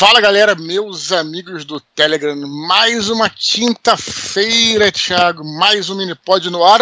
Fala galera, meus amigos do Telegram, mais uma quinta-feira, Thiago, mais um mini pod no ar.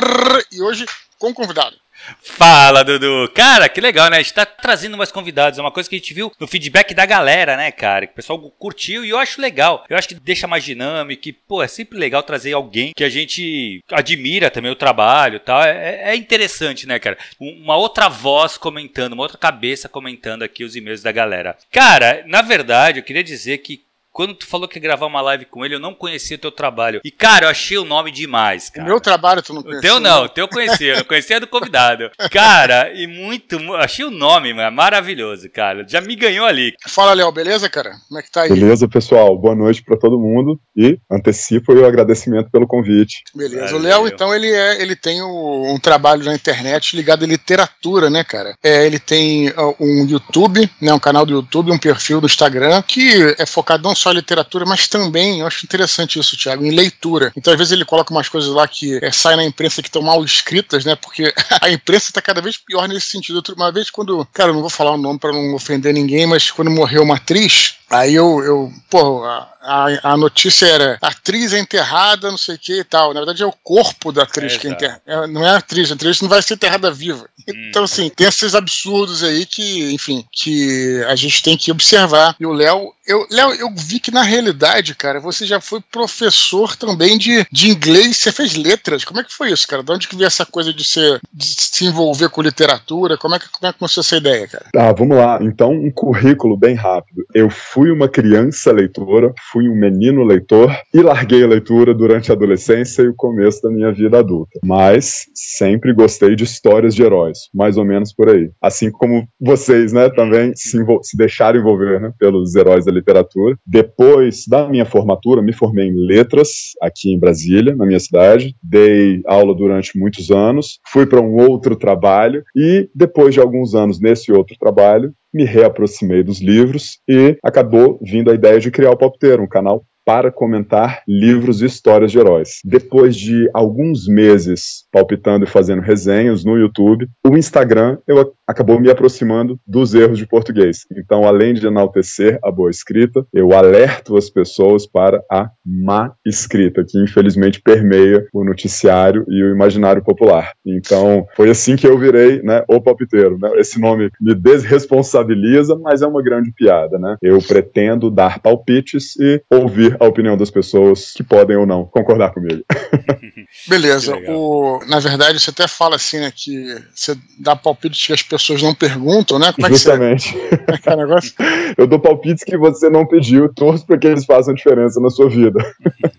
E hoje com convidado. Fala, Dudu! Cara, que legal, né? A gente tá trazendo mais convidados. É uma coisa que a gente viu no feedback da galera, né, cara? Que o pessoal curtiu e eu acho legal. Eu acho que deixa mais dinâmico. E, pô, é sempre legal trazer alguém que a gente admira também o trabalho e tal. É, é interessante, né, cara? Uma outra voz comentando, uma outra cabeça comentando aqui os e-mails da galera. Cara, na verdade, eu queria dizer que quando tu falou que ia gravar uma live com ele, eu não conhecia teu trabalho. E, cara, eu achei o nome demais, cara. O meu trabalho tu não conhecia? O teu não, o teu eu conhecia, eu conhecia do convidado. Cara, e muito, achei o nome, mano, maravilhoso, cara. Já me ganhou ali. Fala, Léo, beleza, cara? Como é que tá aí? Beleza, pessoal. Boa noite para todo mundo e antecipo o agradecimento pelo convite. Beleza. Valeu. O Léo, então, ele é, ele tem um, um, trabalho na internet ligado à literatura, né, cara? É, ele tem um YouTube, né, um canal do YouTube, um perfil do Instagram que é focado não só só literatura, mas também, eu acho interessante isso, Thiago, em leitura. Então, às vezes, ele coloca umas coisas lá que é, saem na imprensa que estão mal escritas, né? Porque a imprensa está cada vez pior nesse sentido. Uma vez, quando. Cara, eu não vou falar o nome para não ofender ninguém, mas quando morreu uma atriz, aí eu. eu pô, a, a, notícia era atriz é enterrada, não sei o que e tal. Na verdade, é o corpo da atriz é, que é enterrada. É, não é a atriz, a atriz não vai ser enterrada viva. Hum. Então, assim, tem esses absurdos aí que, enfim, que a gente tem que observar. E o Léo, eu, Léo, eu vi que na realidade, cara, você já foi professor também de, de inglês, você fez letras. Como é que foi isso, cara? De onde que veio essa coisa de, ser, de se envolver com literatura? Como é, que, como é que começou essa ideia, cara? Tá, vamos lá. Então, um currículo bem rápido. Eu fui uma criança leitora, fui um menino leitor e larguei a leitura durante a adolescência e o começo da minha vida adulta. Mas sempre gostei de histórias de heróis, mais ou menos por aí. Assim como vocês, né, também se, se deixaram envolver né, pelos heróis da literatura. Depois da minha formatura, me formei em letras aqui em Brasília, na minha cidade. Dei aula durante muitos anos, fui para um outro trabalho e depois de alguns anos nesse outro trabalho, me reaproximei dos livros e acabou vindo a ideia de criar o Palpiteiro, um canal para comentar livros e histórias de heróis. Depois de alguns meses palpitando e fazendo resenhas no YouTube, o Instagram eu acabou me aproximando dos erros de português. Então, além de enaltecer a boa escrita, eu alerto as pessoas para a má escrita, que infelizmente permeia o noticiário e o imaginário popular. Então, foi assim que eu virei né, o palpiteiro. Né? Esse nome me desresponsabiliza, mas é uma grande piada. Né? Eu pretendo dar palpites e ouvir a opinião das pessoas que podem ou não concordar comigo. Beleza. O, na verdade, você até fala assim, né, que você dá palpites que as pessoas não perguntam, né? Como é Justamente. Que você... é Eu dou palpites que você não pediu, torço para que eles façam diferença na sua vida.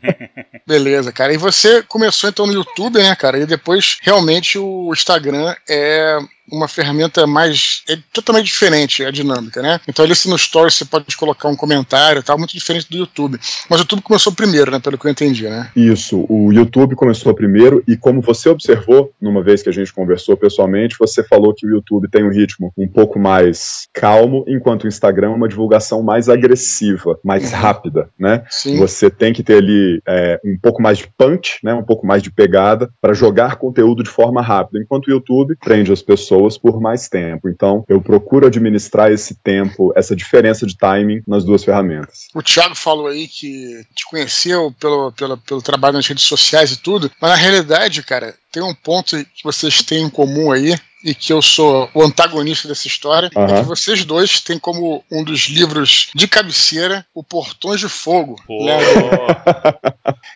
Beleza, cara. E você começou então no YouTube, né, cara? E depois realmente o Instagram é uma ferramenta mais. É totalmente diferente a dinâmica, né? Então ali se no Stories você pode colocar um comentário e tal, muito diferente do YouTube. Mas o YouTube começou primeiro, né? Pelo que eu entendi, né? Isso, o YouTube começou primeiro e como você observou, numa vez que a gente conversou pessoalmente, você falou que o YouTube tem um ritmo um pouco mais calmo, enquanto o Instagram é uma divulgação mais agressiva, mais uhum. rápida, né? Sim. Você tem que ter ali é, um pouco mais de punch, né? Um pouco mais de pegada para jogar conteúdo de forma rápida, enquanto o YouTube prende as pessoas pessoas por mais tempo. Então, eu procuro administrar esse tempo, essa diferença de timing nas duas ferramentas. O Thiago falou aí que te conheceu pelo, pelo, pelo trabalho nas redes sociais e tudo, mas na realidade, cara, tem um ponto que vocês têm em comum aí, e que eu sou o antagonista dessa história, uhum. é que vocês dois têm como um dos livros de cabeceira o Portões de Fogo. Né?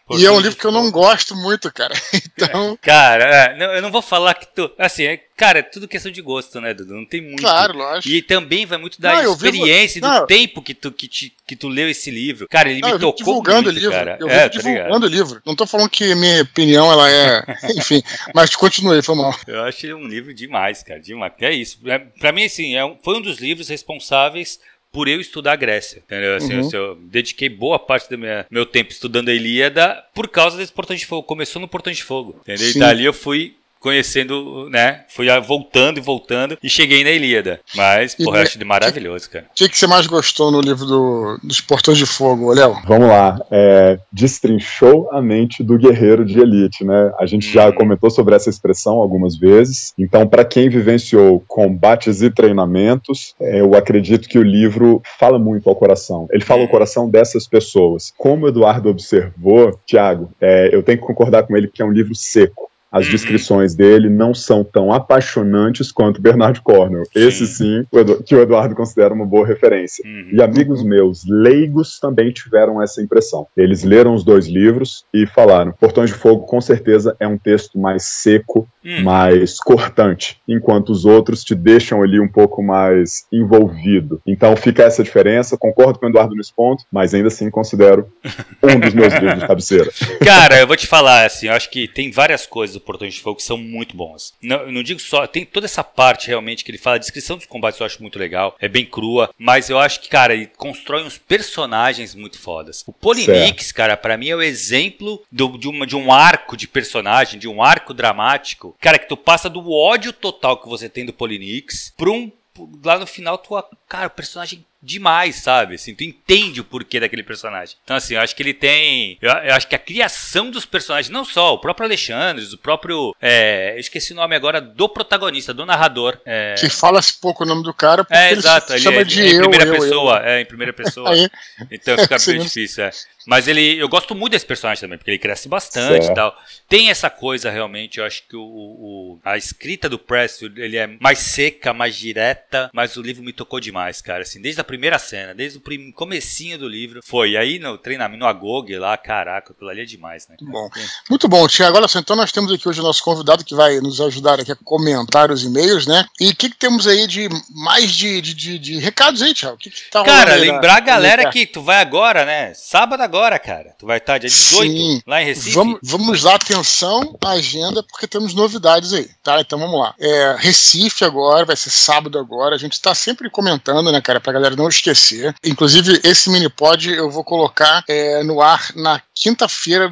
e é um livro que eu não gosto muito, cara. Então. Cara, é, eu não vou falar que tu. Assim, é, cara, é tudo questão de gosto, né, Dudu? Não tem muito. Claro, lógico. E também vai muito da não, experiência vivo... do tempo que tu, que, te, que tu leu esse livro. Cara, ele não, me tocou divulgando muito, livro. cara. Eu é, divulgando o livro. Não tô falando que minha opinião ela é. Enfim, mas continue, foi mal. Eu acho um livro demais, cara, demais. É isso. É, pra mim, assim, é um, foi um dos livros responsáveis por eu estudar a Grécia, entendeu? Assim, uhum. eu, eu, dediquei boa parte do minha, meu tempo estudando a Ilíada por causa desse Portão de Fogo. Começou no Portão de Fogo, entendeu? Sim. E dali eu fui conhecendo, né? Fui voltando e voltando e cheguei na Ilíada. Mas, porra, eu acho maravilhoso, cara. O que, que você mais gostou no livro do, dos Portões de Fogo, Léo? Vamos lá. É, destrinchou a mente do guerreiro de elite, né? A gente hum. já comentou sobre essa expressão algumas vezes. Então, para quem vivenciou combates e treinamentos, é, eu acredito que o livro fala muito ao coração. Ele fala ao hum. coração dessas pessoas. Como o Eduardo observou, Tiago, é, eu tenho que concordar com ele que é um livro seco. As uhum. descrições dele não são tão apaixonantes quanto Bernard Cornwell. Sim. Esse sim, o que o Eduardo considera uma boa referência. Uhum. E amigos meus, leigos, também tiveram essa impressão. Eles leram os dois livros e falaram: Portões de Fogo, com certeza, é um texto mais seco, uhum. mais cortante, enquanto os outros te deixam ali um pouco mais envolvido. Então fica essa diferença. Concordo com o Eduardo nesse ponto, mas ainda assim considero um dos meus livros de cabeceira. Cara, eu vou te falar assim, eu acho que tem várias coisas Portões de Fogo que são muito bons. Não, não digo só, tem toda essa parte realmente que ele fala, a descrição dos combates eu acho muito legal, é bem crua, mas eu acho que, cara, ele constrói uns personagens muito fodas. O Polinix, cara, para mim é o exemplo do, de, uma, de um arco de personagem, de um arco dramático, cara, que tu passa do ódio total que você tem do Polinix pra um lá no final, tu, cara, o personagem demais, sabe? Assim, tu entende o porquê daquele personagem. Então, assim, eu acho que ele tem. Eu, eu acho que a criação dos personagens, não só o próprio Alexandre, o próprio. É, eu esqueci o nome agora do protagonista, do narrador. É... Que fala-se pouco o nome do cara, porque é, exato, ele chama é, de é, em eu, primeira eu, pessoa. Eu. É, em primeira pessoa. então fica bem difícil, é. Mas ele, eu gosto muito desse personagem também, porque ele cresce bastante e tal. Tem essa coisa realmente, eu acho que o, o, a escrita do Pressfield, ele é mais seca, mais direta, mas o livro me tocou demais, cara. Assim, desde a primeira cena, desde o prim, comecinho do livro, foi. E aí no treinamento, no Agog lá, caraca, aquilo ali é demais, né? Cara? Bom, muito bom, Tiago. Olha só, então nós temos aqui hoje o nosso convidado que vai nos ajudar aqui a comentar os e-mails, né? E o que, que, temos aí de mais de, de, de, de recados aí, Tiago? Que, que tá Cara, lembrar a galera que tu vai agora, né? Sábado agora agora, cara. Tu vai estar dia 18 Sim. lá em Recife. Vamos, vamos lá, atenção à agenda, porque temos novidades aí, tá? Então vamos lá. É, Recife agora, vai ser sábado agora. A gente está sempre comentando, né, cara, pra galera não esquecer. Inclusive, esse mini pod eu vou colocar é, no ar na quinta-feira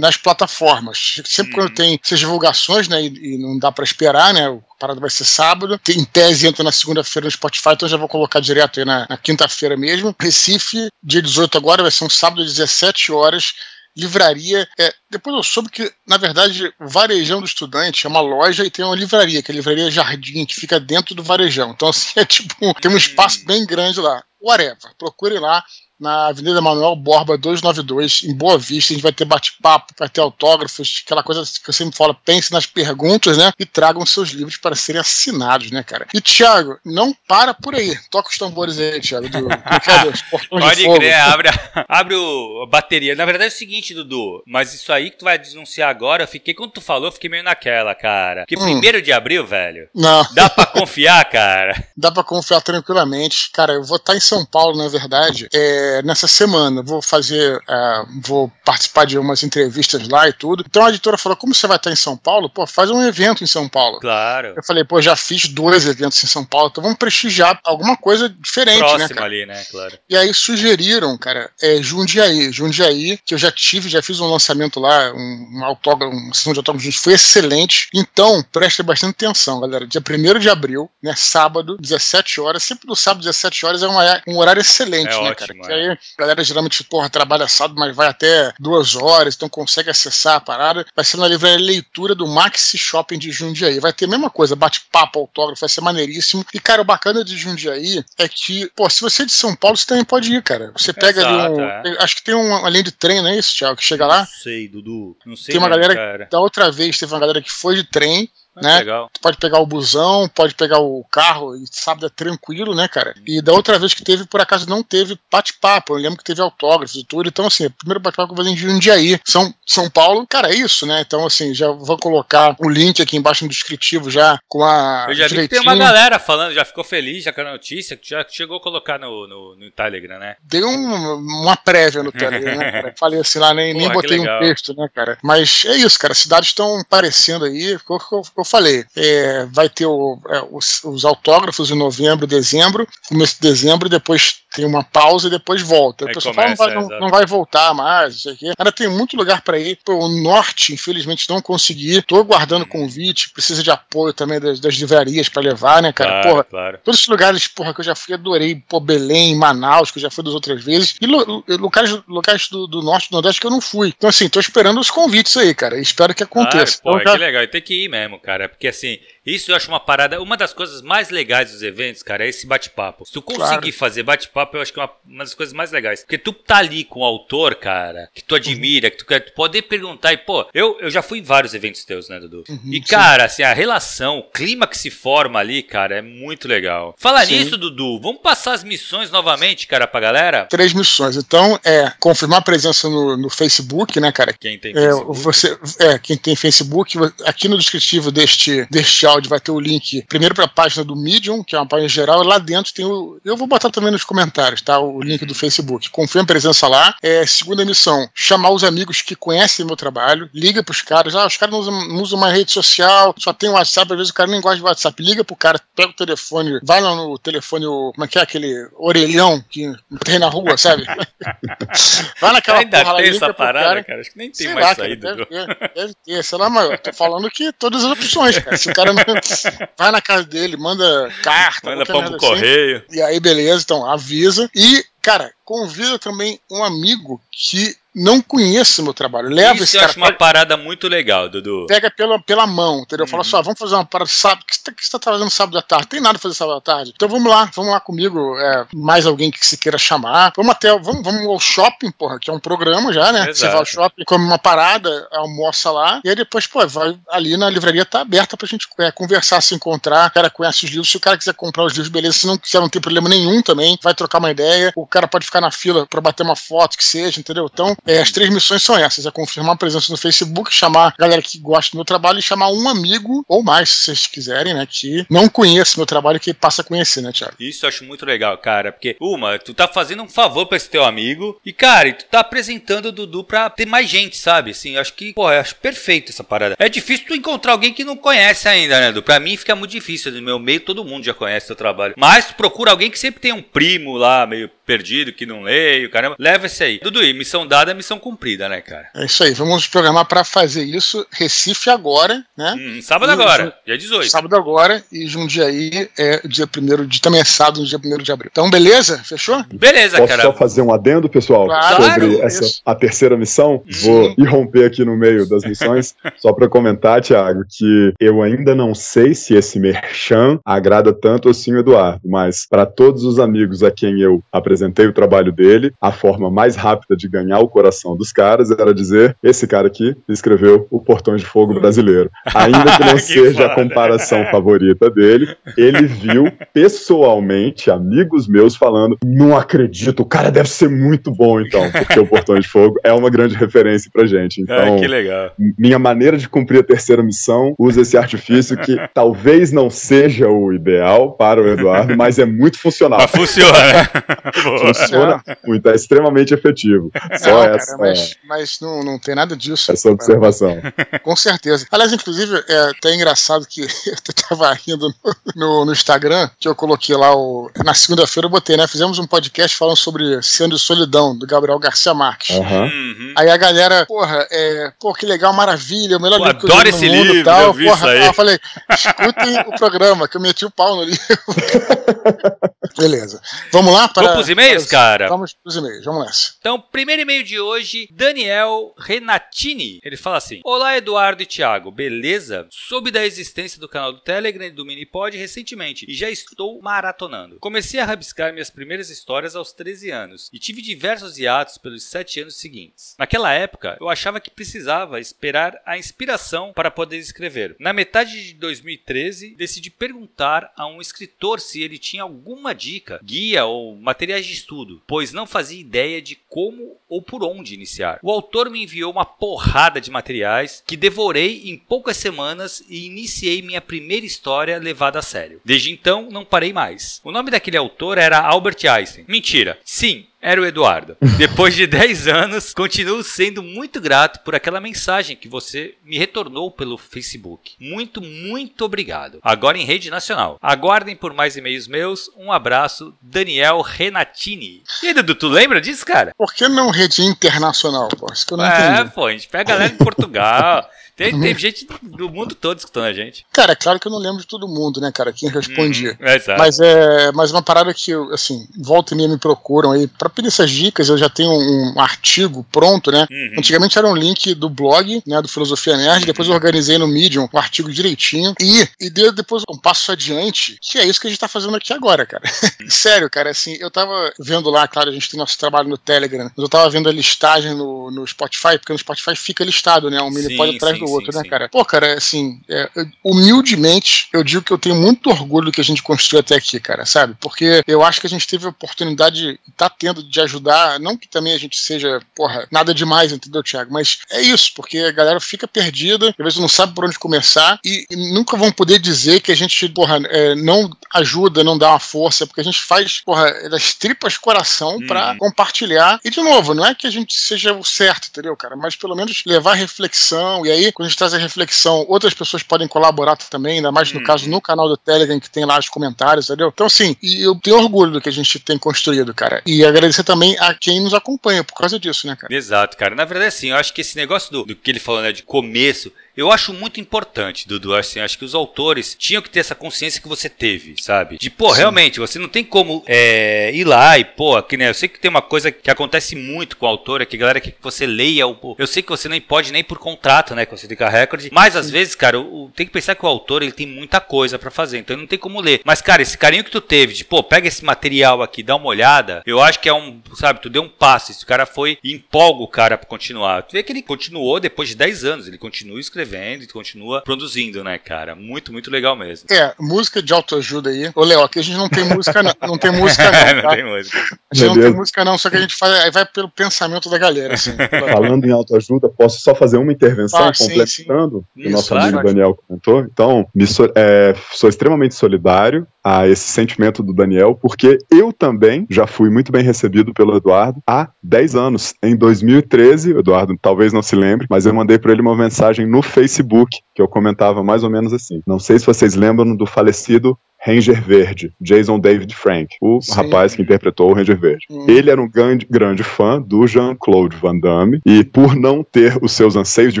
nas plataformas. Sempre quando uhum. tem essas divulgações, né, e, e não dá para esperar, né, o parada vai ser sábado. Em tese entra na segunda-feira no Spotify, então já vou colocar direto aí na, na quinta-feira mesmo. Recife, dia 18 agora, vai ser um sábado às 17 horas livraria. É, depois eu soube que, na verdade, o Varejão do Estudante é uma loja e tem uma livraria, que é a Livraria Jardim, que fica dentro do Varejão. Então, assim, é tipo, tem um espaço bem grande lá. Whatever, procure lá na Avenida Manuel Borba 292, em Boa Vista. A gente vai ter bate-papo, vai ter autógrafos, aquela coisa que eu sempre falo, pense nas perguntas, né? E tragam seus livros para serem assinados, né, cara? E, Thiago, não para por aí. Toca os tambores aí, Thiago, do, do, do Pode crer, abre, a, abre o, a bateria. Na verdade é o seguinte, Dudu, mas isso aí que tu vai denunciar agora, eu fiquei, quando tu falou, eu fiquei meio naquela, cara. Que hum. primeiro de abril, velho. Não. Dá pra confiar, cara? Dá pra confiar tranquilamente. Cara, eu vou estar em São Paulo, na verdade. É é, nessa semana. Vou fazer, é, vou participar de umas entrevistas lá e tudo. Então a editora falou: como você vai estar em São Paulo? Pô, faz um evento em São Paulo. Claro. Eu falei: pô, já fiz dois eventos em São Paulo, então vamos prestigiar alguma coisa diferente, Próximo né? Cara? ali, né? Claro. E aí sugeriram, cara, é, Jundiaí. Jundiaí, que eu já tive, já fiz um lançamento lá, um, um autógrafo, uma sessão de autógrafos, foi excelente. Então, preste bastante atenção, galera. Dia 1 de abril, né? Sábado, 17 horas. Sempre no sábado, 17 horas, é um horário excelente, é né, ótimo, cara? É. aí, a galera geralmente, porra, trabalha sábado, mas vai até duas horas, então consegue acessar a parada. Vai ser na livraria leitura do Maxi Shopping de Jundiaí. Vai ter a mesma coisa, bate-papo, autógrafo, vai ser maneiríssimo. E, cara, o bacana de Jundiaí é que, pô, se você é de São Paulo, você também pode ir, cara. Você pega Exato, ali um. É. Acho que tem uma linha de trem, não é isso, Thiago? Que chega lá. Não sei, Dudu. Não sei. Tem uma mesmo, galera. Cara. Da outra vez teve uma galera que foi de trem né? Legal. Tu pode pegar o busão, pode pegar o carro, e sábado é tranquilo, né, cara? E da outra vez que teve, por acaso, não teve bate-papo. Eu lembro que teve autógrafos e tudo. Então, assim, o primeiro bate-papo que eu vou fazer em Jundiaí, São, São Paulo. Cara, é isso, né? Então, assim, já vou colocar o link aqui embaixo no descritivo já com a. Eu já vi que tem uma galera falando, já ficou feliz já com a notícia, que já chegou a colocar no, no, no Telegram, né? Dei um, uma prévia no Telegram, né, cara? Falei assim lá, nem, Porra, nem botei um texto, né, cara? Mas é isso, cara. Cidades estão parecendo aí, ficou, ficou, ficou falei, é, vai ter o, é, os, os, autógrafos em novembro, dezembro, começo de dezembro, depois tem uma pausa e depois volta. o pessoal fala, não vai, não, não, vai voltar mais, não sei o quê. Ainda tem muito lugar para ir. O norte, infelizmente, não consegui. Tô guardando hum. convite, precisa de apoio também das, das livrarias para levar, né, cara? Claro, porra, claro. todos esses lugares, porra, que eu já fui, adorei. Pô, Belém, Manaus, que eu já fui das outras vezes. E locais, locais do, do norte e do nordeste que eu não fui. Então, assim, tô esperando os convites aí, cara. Espero que aconteça. Claro, pô, então, que legal. Tem que ir mesmo, cara. Porque, assim, isso eu acho uma parada. Uma das coisas mais legais dos eventos, cara, é esse bate-papo. Se tu conseguir claro. fazer bate-papo, eu acho que é uma, uma, das coisas mais legais. Porque tu tá ali com o autor, cara, que tu admira, que tu quer poder perguntar. E, pô, eu, eu já fui em vários eventos teus, né, Dudu? Uhum, e, cara, sim. assim, a relação, o clima que se forma ali, cara, é muito legal. Falar nisso, Dudu, vamos passar as missões novamente, cara, pra galera? Três missões. Então, é confirmar a presença no, no Facebook, né, cara? Quem tem é, Facebook. É, você, é, quem tem Facebook, aqui no descritivo deste, deste áudio áudio vai ter o link primeiro para a página do Medium, que é uma página geral, e lá dentro tem o. Eu vou botar também nos comentários, tá? O link do Facebook. Confirma a presença lá. É, segunda missão: chamar os amigos que conhecem meu trabalho, liga pros caras. Ah, os caras não usam, não usam uma rede social, só tem WhatsApp, às vezes o cara nem gosta de WhatsApp. Liga pro cara, pega o telefone, vai lá no telefone, como é que é aquele orelhão que tem na rua, sabe? vai naquela Ainda porra tem essa parada, cara. cara. Acho que nem tem sei mais lá, saída. Deve, ter, deve ter, sei lá, mas eu tô falando que todas as opções, cara. Se o cara não, vai na casa dele, manda carta, manda pão pro assim, correio. E aí, beleza, então avisa. E, cara, convida também um amigo que não conheço meu trabalho. Leva Isso esse eu cara. acho uma parada muito legal, Dudu. Pega pela, pela mão, entendeu? Uhum. Fala só, vamos fazer uma parada sábado. O que você está tá fazendo sábado à tarde? Tem nada pra fazer sábado à tarde. Então vamos lá, vamos lá comigo. É, mais alguém que se queira chamar. Vamos até, vamos, vamos ao shopping, porra, que é um programa já, né? Exato. Você vai ao shopping, come uma parada, almoça lá, e aí depois, pô, vai ali na livraria, tá aberta pra gente é, conversar, se encontrar. O cara conhece os livros. Se o cara quiser comprar os livros, beleza. Se não quiser, não tem problema nenhum também. Vai trocar uma ideia. O cara pode ficar na fila pra bater uma foto, que seja, entendeu? Então, é, as três missões são essas: é confirmar a presença no Facebook, chamar a galera que gosta do meu trabalho e chamar um amigo, ou mais, se vocês quiserem, né? Que não conhece meu trabalho que passa a conhecer, né, Thiago? Isso eu acho muito legal, cara. Porque, uma, tu tá fazendo um favor pra esse teu amigo. E, cara, tu tá apresentando o Dudu pra ter mais gente, sabe? Assim, acho que, pô, eu acho perfeito essa parada. É difícil tu encontrar alguém que não conhece ainda, né, Dudu? Pra mim fica muito difícil. No meu meio, todo mundo já conhece teu trabalho. Mas tu procura alguém que sempre tem um primo lá, meio perdido, que não leio, caramba. Leva esse aí. Dudu, missão dada missão cumprida, né, cara? É isso aí. Vamos programar para fazer isso. Recife agora, né? Hum, sábado e agora, dia 18. Sábado agora e Jundiaí é dia 1 de também é sábado, dia 1 de abril. Então, beleza? Fechou? Beleza, Posso cara. só fazer um adendo, pessoal, claro, sobre essa, a terceira missão? Vou irromper aqui no meio das missões, só para comentar, Thiago, que eu ainda não sei se esse merchan agrada tanto assim o Eduardo, mas para todos os amigos a quem eu apresentei o trabalho dele, a forma mais rápida de ganhar o coração dos caras era dizer: esse cara aqui escreveu o Portões de Fogo brasileiro. Ainda que não que seja foda. a comparação favorita dele, ele viu pessoalmente amigos meus falando: não acredito, o cara deve ser muito bom então, porque o Portões de Fogo é uma grande referência pra gente. Então, é, que legal. minha maneira de cumprir a terceira missão usa esse artifício que talvez não seja o ideal para o Eduardo, mas é muito funcional. Mas funciona. Funciona muito, é extremamente efetivo. Só não, essa. Mas, mas não, não tem nada disso. Essa observação. Com certeza. Aliás, inclusive, é até engraçado que eu tava rindo no, no, no Instagram, que eu coloquei lá o. Na segunda-feira eu botei, né? Fizemos um podcast falando sobre Sendo Solidão, do Gabriel Garcia Marques. Uhum. Aí a galera, porra, é, pô, que legal, maravilha, o melhor livro que eu no esse mundo livro, tal. Eu vi porra, eu falei, escutem o programa, que eu meti o pau no livro. Beleza. Vamos lá para. Vamos pros e-mails, cara? Vamos pros e-mails, vamos nessa. Então, primeiro e-mail de hoje, Daniel Renatini. Ele fala assim: Olá, Eduardo e Thiago, beleza? Soube da existência do canal do Telegram e do Minipod recentemente e já estou maratonando. Comecei a rabiscar minhas primeiras histórias aos 13 anos e tive diversos hiatos pelos 7 anos seguintes. Naquela época, eu achava que precisava esperar a inspiração para poder escrever. Na metade de 2013, decidi perguntar a um escritor se ele tinha alguma dica, guia ou materiais de estudo, pois não fazia ideia de como ou por onde iniciar. O autor me enviou uma porrada de materiais que devorei em poucas semanas e iniciei minha primeira história levada a sério. Desde então, não parei mais. O nome daquele autor era Albert Einstein. Mentira. Sim, era o Eduardo. Depois de 10 anos, continuo sendo muito grato por aquela mensagem que você me retornou pelo Facebook. Muito, muito obrigado. Agora em rede nacional. Aguardem por mais e-mails meus. Um abraço, Daniel Renatini. E aí, Dudu, tu lembra disso, cara? Por que não rede internacional, pô? Isso que eu não é, entendi. pô, a gente pega a galera de Portugal. Tem, tem gente do mundo todo escutando a gente. Cara, é claro que eu não lembro de todo mundo, né, cara, quem respondia. Uhum, exato. Mas é mas uma parada que, eu, assim, volta e meia me procuram aí. Pra pedir essas dicas, eu já tenho um, um artigo pronto, né? Uhum. Antigamente era um link do blog, né, do Filosofia Nerd. Depois eu organizei no Medium o artigo direitinho. E, e depois um passo adiante, que é isso que a gente tá fazendo aqui agora, cara. Sério, cara, assim, eu tava vendo lá, claro, a gente tem nosso trabalho no Telegram, mas eu tava vendo a listagem no, no Spotify, porque no Spotify fica listado, né? Um mini Sim, pod atrás do sim, outro, né, sim. cara? Pô, cara, assim, é, humildemente, eu digo que eu tenho muito orgulho do que a gente construiu até aqui, cara, sabe? Porque eu acho que a gente teve a oportunidade, tá tendo, de ajudar, não que também a gente seja, porra, nada demais, entendeu, Thiago? Mas é isso, porque a galera fica perdida, às vezes não sabe por onde começar, e, e nunca vão poder dizer que a gente, porra, é, não ajuda, não dá uma força, porque a gente faz, porra, das tripas coração pra Uhum. compartilhar. E, de novo, não é que a gente seja o certo, entendeu, cara? Mas pelo menos levar reflexão, e aí, quando a gente traz a reflexão, outras pessoas podem colaborar também, ainda mais no Uhum. caso no canal do Telegram, que tem lá os comentários, entendeu? Então, assim, e eu tenho orgulho do que a gente tem construído, cara. E agradecer também a quem nos acompanha por causa disso, né, cara? Exato, cara. Na verdade, assim, eu acho que esse negócio do, do que ele falou, né, de começo, eu acho muito importante, Dudu. Assim, acho que os autores tinham que ter essa consciência que você teve, sabe? De, pô, Sim. realmente, você não tem como é, ir lá e, pô, que, né, eu sei que tem uma coisa que acontece muito com o autor, é que a galera quer que você leia o. Eu sei que você nem pode nem por contrato, né, com a Civica Record, mas às vezes, cara, o, tem que pensar que o autor ele tem muita coisa pra fazer, então ele não tem como ler. Mas, cara, esse carinho que tu teve de, pô, pega esse material aqui, dá uma olhada, eu acho que é um, sabe, tu deu um passo, esse cara foi e empolga o cara pra continuar. Tu vê que ele continuou depois de 10 anos, ele continua escrevendo e continua produzindo, né, cara? Muito, muito legal mesmo. É, música de autoajuda aí. Ô, Léo, aqui a gente não tem música, não. Não tem música, não. não Tá? tem música. A gente não tem música, não, só que a gente faz, aí vai pelo pensamento da galera, assim. Falando em autoajuda, posso só fazer uma intervenção Ah, complementando o que o Isso, nosso claro. amigo Daniel comentou? Então, me so- é, sou extremamente solidário a esse sentimento do Daniel, porque eu também já fui muito bem recebido pelo Eduardo há 10 anos. Em 2013, o Eduardo talvez não se lembre, mas eu mandei para ele uma mensagem no Facebook que eu comentava mais ou menos assim. Não sei se vocês lembram do falecido Ranger Verde, Jason David Frank, o Sim. rapaz que interpretou o Ranger Verde. Hum. Ele era um grande, grande fã do Jean-Claude Van Damme e por não ter os seus anseios de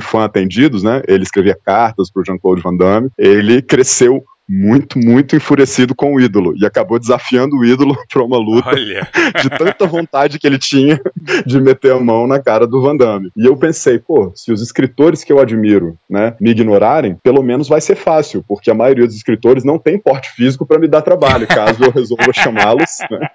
fã atendidos, né, ele escrevia cartas para o Jean-Claude Van Damme, ele cresceu muito, muito enfurecido com o ídolo e acabou desafiando o ídolo para uma luta Olha. de tanta vontade que ele tinha de meter a mão na cara do Van Damme. E eu pensei, pô, se os escritores que eu admiro, né, me ignorarem, pelo menos vai ser fácil, porque a maioria dos escritores não tem porte físico para me dar trabalho, caso eu resolva chamá-los, né,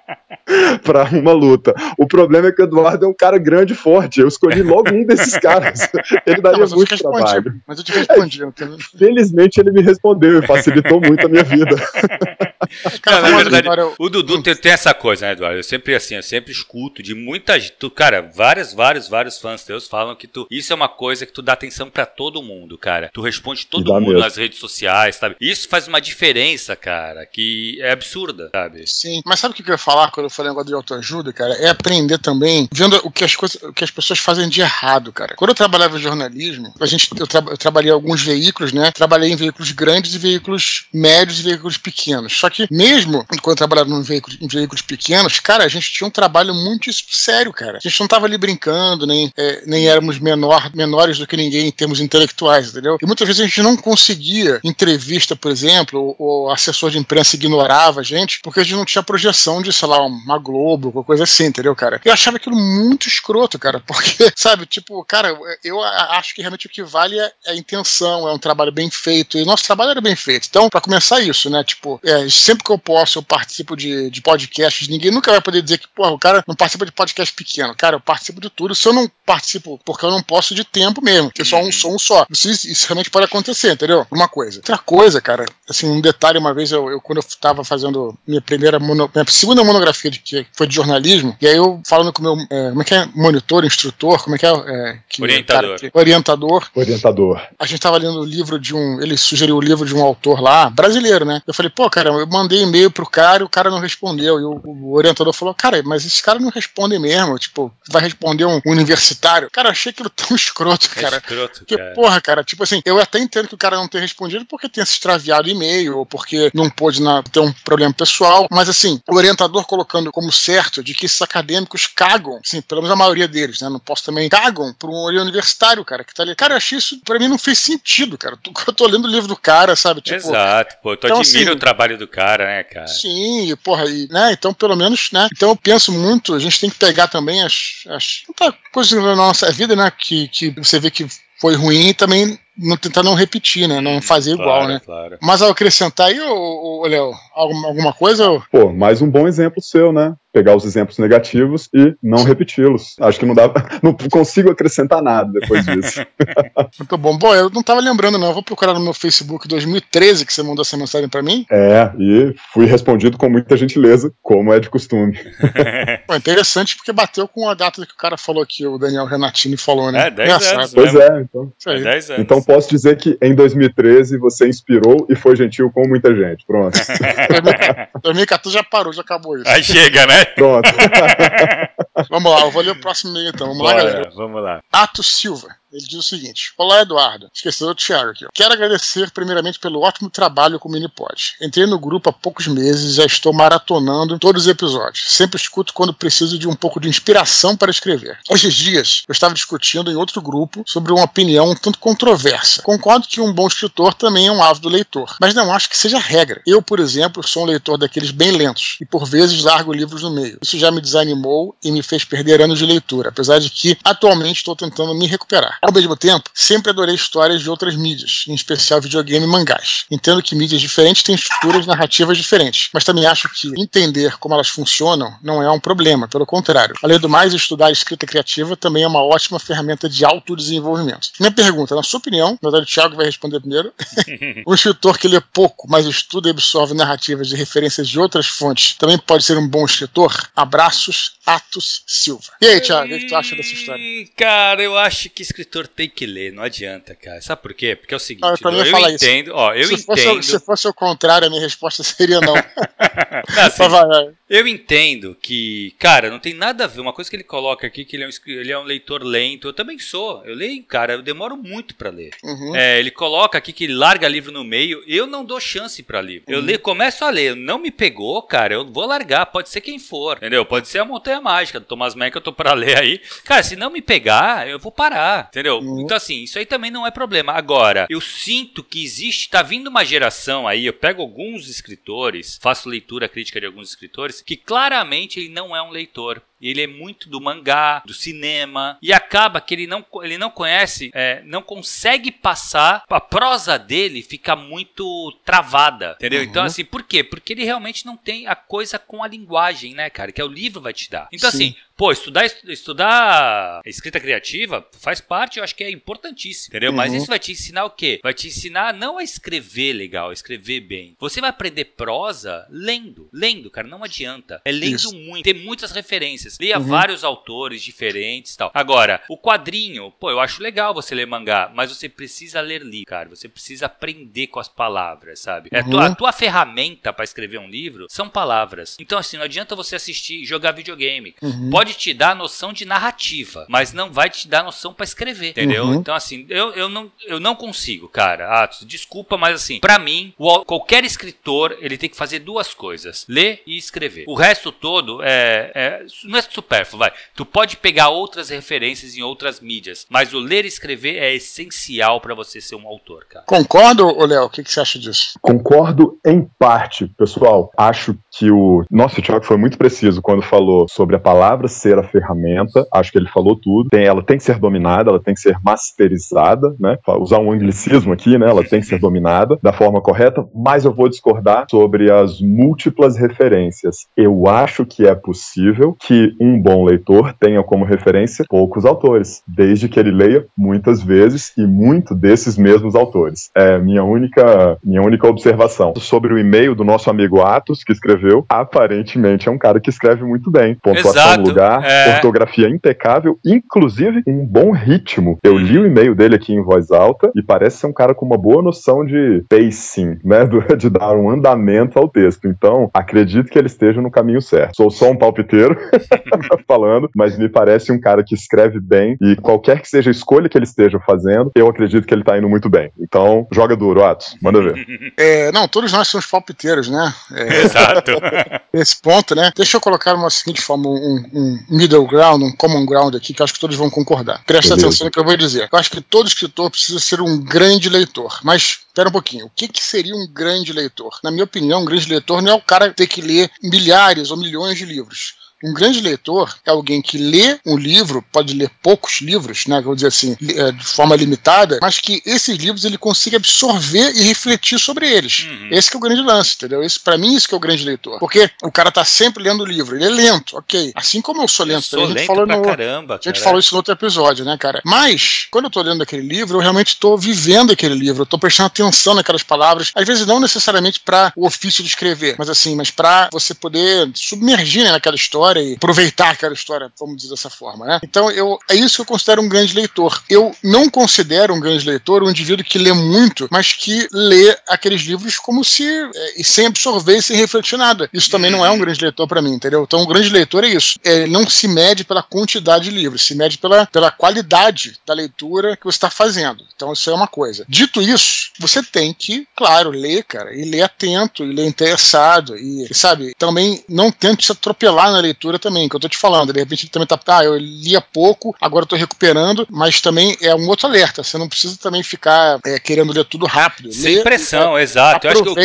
para uma luta. O problema é que o Eduardo é um cara grande e forte. Eu escolhi logo um desses caras. Ele Não, daria te muito trabalho. Mas eu te respondi. entendeu? Felizmente ele me respondeu e facilitou muito a minha vida. Não, na verdade, O Dudu tem, tem essa coisa, né, Eduardo? Eu sempre, assim, eu sempre escuto de muita gente. Tu, cara, vários, vários, vários fãs teus falam que tu. Isso é uma coisa que tu dá atenção pra todo mundo, cara. Tu responde todo mundo mesmo. nas redes sociais, sabe? Isso faz uma diferença, cara, que é absurda, sabe? Sim, mas sabe o que eu ia falar quando eu falei negócio de autoajuda, cara? É aprender também, vendo o que as coisas, o que as pessoas fazem de errado, cara. Quando eu trabalhava em jornalismo, a gente, eu, tra- eu trabalhei em alguns veículos, né? Trabalhei em veículos grandes e veículos médios e veículos pequenos. Só que mesmo quando eu trabalhava em veículos, em veículos pequenos, cara, a gente tinha um trabalho muito sério, cara. A gente não tava ali brincando, nem, é, nem éramos menor, menores do que ninguém em termos intelectuais, entendeu? E muitas vezes a gente não conseguia entrevista, por exemplo, ou, assessor de imprensa ignorava a gente, porque a gente não tinha projeção de, sei lá, uma Globo, alguma coisa assim, entendeu, cara? Eu achava aquilo muito escroto, cara, porque, sabe, tipo, cara, eu acho que realmente o que vale é a intenção, é um trabalho bem feito, e o nosso trabalho era bem feito. Então, pra começar isso, né, tipo, é, sempre que eu posso, eu participo de, de podcasts, ninguém nunca vai poder dizer que, porra, o cara não participa de podcast pequeno. Cara, eu participo de tudo. Se eu não participo, porque eu não posso de tempo mesmo, porque só um Uhum. sou um só. Isso, isso realmente pode acontecer, entendeu? Uma coisa. Outra coisa, cara, assim, um detalhe, uma vez eu, eu quando eu tava fazendo minha primeira, mono, minha segunda monografia de que foi de jornalismo, e aí eu falando com o meu, é, como é que é? Monitor, instrutor, como é que é? é que, Orientador. cara, que- orientador. Orientador. A gente tava lendo o livro de um. Ele sugeriu o livro de um autor lá, brasileiro, né? Eu falei, pô, cara, eu, mandei e-mail pro cara e o cara não respondeu. E o, o, orientador falou: Cara, mas esses caras não respondem mesmo. Tipo, vai responder um universitário. Cara, eu achei aquilo tão escroto, é cara. É escroto, porque, cara. porra, cara, tipo assim, eu até entendo que o cara não tenha respondido porque tenha se extraviado e-mail ou porque não pôde na, ter um problema pessoal. Mas assim, o orientador colocando como certo de que esses acadêmicos cagam, assim, pelo menos a maioria deles, né? Não posso também, cagam pra um universitário, cara, que tá ali. Cara, eu achei isso, pra mim, não fez sentido, cara. Eu tô lendo o livro do cara, sabe? Tipo, Exato, pô, tu então, admira assim, o trabalho do cara, né, cara? Sim, porra, e, né? Então, pelo menos, né? Então eu penso muito, a gente tem que pegar também as, as coisas na nossa vida, né? Que, que você vê que foi ruim e também não tentar não repetir, né? Não fazer claro, igual, né? Claro. Mas ao acrescentar aí, Léo, alguma, coisa? Pô, mais um bom exemplo seu, né? Pegar os exemplos negativos e não repeti-los. Acho que não dá, não consigo acrescentar nada depois disso. Muito bom. Bom, eu não tava lembrando, não. Eu vou procurar no meu Facebook 2013 que você mandou essa mensagem para mim. É, e fui respondido com muita gentileza, como é de costume. Pô, interessante porque bateu com a data que o cara falou aqui, o Daniel Renatini falou, né? É, 10 anos. Pois é, então. É 10 anos. Então posso dizer que em 2013 você inspirou e foi gentil com muita gente. Pronto. 2014 já parou, já acabou isso. Aí chega, né? Pronto. vamos lá, eu vou ler o próximo meio então. Vamos Bora, lá, galera. Vamos lá. Ato Silva. Ele diz o seguinte: Olá, Eduardo. Esqueceu o Thiago aqui. Quero agradecer primeiramente pelo ótimo trabalho com o Minipod. Entrei no grupo há poucos meses e já estou maratonando todos os episódios. Sempre escuto quando preciso de um pouco de inspiração para escrever. Esses dias eu estava discutindo em outro grupo sobre uma opinião um tanto controversa. Concordo que um bom escritor também é um ávido leitor, mas não acho que seja regra. Eu, por exemplo, sou um leitor daqueles bem lentos e por vezes largo livros no meio. Isso já me desanimou e me fez perder anos de leitura, apesar de que atualmente estou tentando me recuperar. Ao mesmo tempo, sempre adorei histórias de outras mídias, em especial videogame e mangás. Entendo que mídias diferentes têm estruturas narrativas diferentes, mas também acho que entender como elas funcionam não é um problema, pelo contrário. Além do mais, estudar escrita criativa também é uma ótima ferramenta de autodesenvolvimento. Minha pergunta, na sua opinião, na verdade o Thiago vai responder primeiro, um escritor que lê pouco, mas estuda e absorve narrativas e referências de outras fontes, também pode ser um bom escritor? Abraços, Atos Silva. E aí, Thiago, o que tu acha dessa história? Cara, eu acho que escritor escritor tem que ler, não adianta, cara. Sabe por quê? Porque é o seguinte, ah, eu, eu entendo, isso. ó, eu se entendo. Fosse, se fosse o contrário, a minha resposta seria não. não assim, vai, vai. Eu entendo que, cara, não tem nada a ver. Uma coisa que ele coloca aqui, que ele é um, ele é um leitor lento. Eu também sou. Eu leio, cara, eu demoro muito para ler. Uhum. É, ele coloca aqui que ele larga livro no meio. Eu não dou chance para livro. Uhum. Eu leio, começo a ler. Não me pegou, cara, eu vou largar. Pode ser quem for, entendeu? Pode ser a Montanha Mágica do Thomas Mann que eu tô pra ler aí. Cara, se não me pegar, eu vou parar, entendeu? Uhum. Então, assim, isso aí também não é problema. Agora, eu sinto que existe, tá vindo uma geração aí. Eu pego alguns escritores, faço leitura crítica de alguns escritores que claramente ele não é um leitor. Ele é muito do mangá, do cinema, e acaba que ele não, ele não conhece, é, não consegue passar, a prosa dele fica muito travada, entendeu? Uhum. Então, assim, por quê? Porque ele realmente não tem a coisa com a linguagem, né, cara? Que é o livro vai te dar. Então, Sim. assim, pô, estudar, estudar escrita criativa faz parte, eu acho que é importantíssimo, entendeu? Uhum. Mas isso vai te ensinar o quê? Vai te ensinar não a escrever legal, a escrever bem. Você vai aprender prosa lendo, lendo, cara, não adianta. É lendo isso. muito, tem muitas referências Lia uhum. vários autores diferentes tal. Agora, o quadrinho, pô, eu acho legal você ler mangá, mas você precisa ler livro, cara. Você precisa aprender com as palavras, sabe? É, a, tua, uhum. a tua ferramenta para escrever um livro são palavras. Então, assim, não adianta você assistir, jogar videogame. Uhum. Pode te dar noção de narrativa, mas não vai te dar noção para escrever, entendeu? Uhum. Então, assim, eu, eu, não, eu não consigo, cara. Atos, desculpa, mas assim, para mim, o, qualquer escritor, ele tem que fazer duas coisas: ler e escrever. O resto todo é, é não é supérfluo, vai. Tu pode pegar outras referências em outras mídias, mas o ler e escrever é essencial para você ser um autor, cara. Concordo, Léo? O que, que, você acha disso? Concordo em parte, pessoal. Acho que o. Nossa, o Thiago foi muito preciso quando falou sobre a palavra ser a ferramenta. Acho que ele falou tudo. Tem, ela tem que ser dominada, ela tem que ser masterizada, né? Usar um anglicismo aqui, né? Ela tem que ser dominada da forma correta, mas eu vou discordar sobre as múltiplas referências. Eu acho que é possível que que um bom leitor tenha como referência poucos autores, desde que ele leia muitas vezes e muito desses mesmos autores. É minha única, minha única observação. Sobre o e-mail do nosso amigo Atos, que escreveu, aparentemente é um cara que escreve muito bem. Pontuação Exato, no lugar, é. ortografia impecável, inclusive um bom ritmo. Eu li o e-mail dele aqui em voz alta e parece ser um cara com uma boa noção de pacing, né? De dar um andamento ao texto. Então, acredito que ele esteja no caminho certo. Sou só um palpiteiro falando, mas me parece um cara que escreve bem e qualquer que seja a escolha que ele esteja fazendo, eu acredito que ele tá indo muito bem. Então, joga duro, Atos. Manda ver. É, não, todos nós somos palpiteiros, né? É, Exato. esse ponto, né? Deixa eu colocar uma seguinte forma, um, um middle ground, um common ground aqui, que eu acho que todos vão concordar. Presta Beleza. atenção no que eu vou dizer. Eu acho que todo escritor precisa ser um grande leitor. Mas, espera um pouquinho, o que, que seria um grande leitor? Na minha opinião, um grande leitor não é o cara ter que ler milhares ou milhões de livros. Um grande leitor é alguém que lê um livro, pode ler poucos livros, né, vou dizer assim, eh, de forma limitada, mas que esses livros ele consiga absorver e refletir sobre eles. Uhum. Esse que é o grande lance, entendeu? Esse, para mim, isso que é o grande leitor. Porque o cara tá sempre lendo o livro, ele é lento, ok. Assim como eu sou lento, Sou também, a gente lento falou no, caramba, a gente cara. falou isso no outro episódio, né, cara? Mas, quando eu tô lendo aquele livro, eu realmente tô vivendo aquele livro, eu tô prestando atenção naquelas palavras, às vezes não necessariamente para o ofício de escrever, mas assim, mas para você poder submergir né, naquela história e aproveitar aquela história, vamos dizer dessa forma, né? Então, eu, é isso que eu considero um grande leitor. Eu não considero um grande leitor um indivíduo que lê muito, mas que lê aqueles livros como se é, e sem absorver sem refletir nada. Isso também não é um grande leitor para mim, entendeu? Então, um grande leitor é isso. É, não se mede pela quantidade de livros, se mede pela, pela qualidade da leitura que você está fazendo. Então, isso é uma coisa. Dito isso, você tem que, claro, ler, cara, e ler atento, e ler interessado, e, sabe, também não tente se atropelar na leitura também, que eu tô te falando. De repente ele também tá, ah, eu lia pouco, agora eu tô recuperando, mas também é um outro alerta. Você não precisa também ficar é, querendo ler tudo rápido. Sem Lê- pressão, exato. Eu acho que o,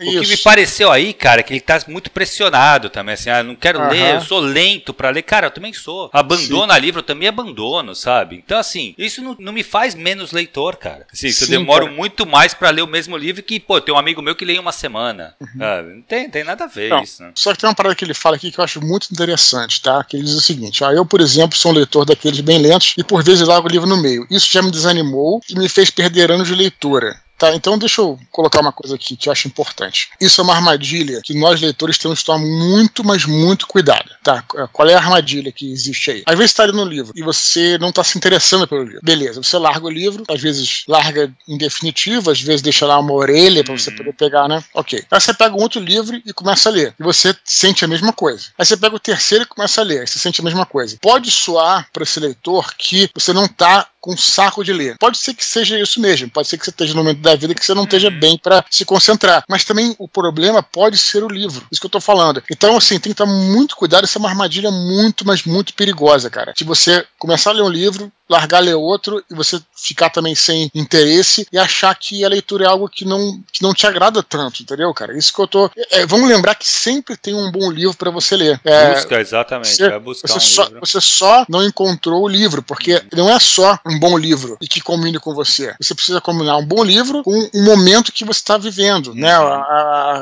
Aproveitem. o que me isso. pareceu aí, cara, é que ele tá muito pressionado também, assim, ah, não quero Aham. ler, eu sou lento pra ler. Cara, eu também sou. Abandono a livro, eu também abandono, sabe? Então, assim, isso não, não me faz menos leitor, cara. Assim, se eu Sim, demoro cara. muito mais pra ler o mesmo livro que, pô, tem um amigo meu que lê em uma semana. sabe? Não tem, tem nada a ver Uhum. Não. isso, né? Só que tem uma parada que ele fala aqui que eu acho muito interessante, tá? Que ele diz o seguinte: ah, eu, por exemplo, sou um leitor daqueles bem lentos e por vezes largo o livro no meio. Isso já me desanimou e me fez perder anos de leitura. Tá, então deixa eu colocar uma coisa aqui que eu acho importante. Isso é uma armadilha que nós leitores temos que tomar muito, mas muito cuidado. Tá? Qual é a armadilha que existe aí? Às vezes está lendo um livro e você não está se interessando pelo livro. Beleza, você larga o livro, às vezes larga em definitivo, às vezes deixa lá uma orelha para você Uhum. poder pegar, né? Ok. Aí você pega um outro livro e começa a ler. E você sente a mesma coisa. Aí você pega o terceiro e começa a ler. Aí você sente a mesma coisa. Pode soar para esse leitor que você não tá com saco de ler. Pode ser que seja isso mesmo. Pode ser que você esteja no momento da vida que você não esteja bem para se concentrar. Mas também o problema pode ser o livro. Isso que eu tô falando. Então, assim, tem que estar muito cuidado. Essa é uma armadilha muito, mas muito perigosa, cara. De você começar a ler um livro, largar ler outro e você ficar também sem interesse e achar que a leitura é algo que não, que não te agrada tanto, entendeu, cara? Isso que eu tô. é, vamos lembrar que sempre tem um bom livro para você ler. É, Busca, exatamente. você- vai buscar você, um só, livro. você só não encontrou o livro, porque não é só um bom livro e que combine com você. Você precisa combinar um bom livro com um momento que você está vivendo, né? Uhum. A-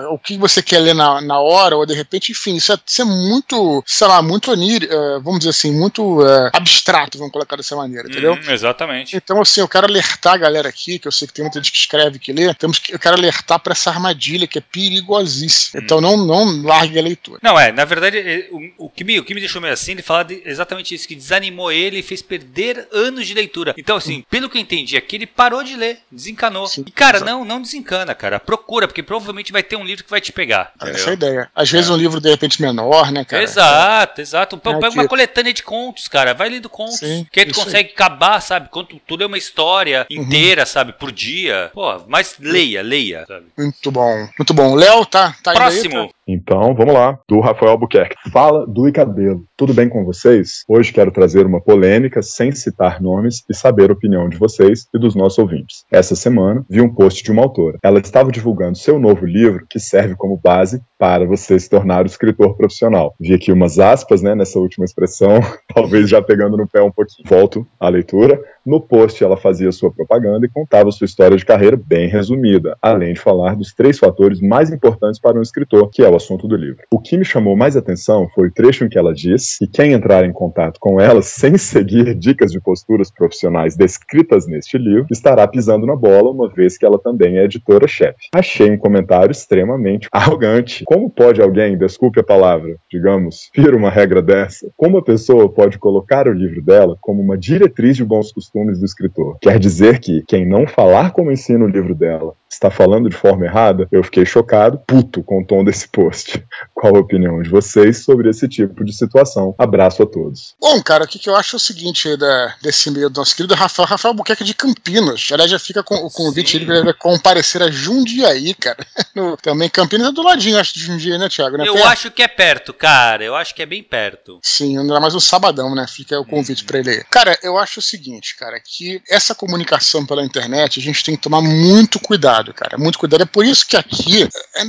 a- o que você quer ler na, na hora, ou de repente, enfim, isso é, isso é muito, sei lá, muito onírico, eh, vamos dizer assim, muito eh, abstrato, vamos colocar dessa maneira, entendeu? Uhum, exatamente. Então, assim, eu quero alertar a galera aqui, que eu sei que tem muita gente que escreve que lê, temos que, eu quero alertar para essa armadilha que é perigosíssima. Então, não, não largue a leitura. Não, é, na verdade, é, o, o que me, o que me deixou meio assim, ele fala de- exatamente isso, que desanimou ele e fez perder anos de leitura. Então, assim, pelo que eu entendi aqui, ele parou de ler, desencanou. Sim, e, cara, exato. não, não desencana, cara. Procura, porque provavelmente vai ter um livro que vai te pegar. Essa é a entendeu? ideia. Às vezes um livro, de repente, menor, né, cara? Exato, exato. É, Pega que- uma coletânea de contos, cara. Vai lendo contos. Sim, que aí tu isso aí. consegue acabar, sabe? Quando tudo é uma história Uhum. inteira, sabe? Por dia. Pô, mas leia, leia. Sabe? Muito bom. Muito bom. Léo, tá, tá indo aí, Próximo. tá? Então, vamos lá, do Rafael Albuquerque. Fala do e Cabelo. Tudo bem com vocês? Hoje quero trazer uma polêmica sem citar nomes e saber a opinião de vocês e dos nossos ouvintes. Essa semana vi um post de uma autora. Ela estava divulgando seu novo livro que serve como base para você se tornar o escritor profissional. Vi aqui umas aspas, né, nessa última expressão, talvez já pegando no pé um pouquinho. Volto à leitura. No post, ela fazia sua propaganda e contava sua história de carreira bem resumida, além de falar dos três fatores mais importantes para um escritor, que é o assunto do livro. O que me chamou mais atenção foi o trecho em que ela diz que quem entrar em contato com ela sem seguir dicas de posturas profissionais descritas neste livro estará pisando na bola, uma vez que ela também é editora-chefe. Achei um comentário extremamente arrogante. Como pode alguém, desculpe a palavra, digamos, vir uma regra dessa? Como a pessoa pode colocar o livro dela como uma diretriz de bons costumes do escritor? Quer dizer que quem não falar como ensina o livro dela está falando de forma errada? Eu fiquei chocado, puto com o tom desse post. Qual a opinião de vocês sobre esse tipo de situação? Abraço a todos. Bom, cara, o que, que eu acho é o seguinte aí da, desse meio do nosso querido Rafael, Rafael Buquerque de Campinas. Aliás, já fica com o convite ele vai comparecer a Jundiaí, cara. No, também Campinas é do ladinho, acho, de Jundiaí, né, Thiago? Eu acho que é perto, cara. Eu acho que é bem perto. Sim, ainda mais um sabadão, né? Fica o convite hum. para ele aí. Cara, eu acho o seguinte, cara, que essa comunicação pela internet a gente tem que tomar muito cuidado, cara. Muito cuidado. É por isso que aqui,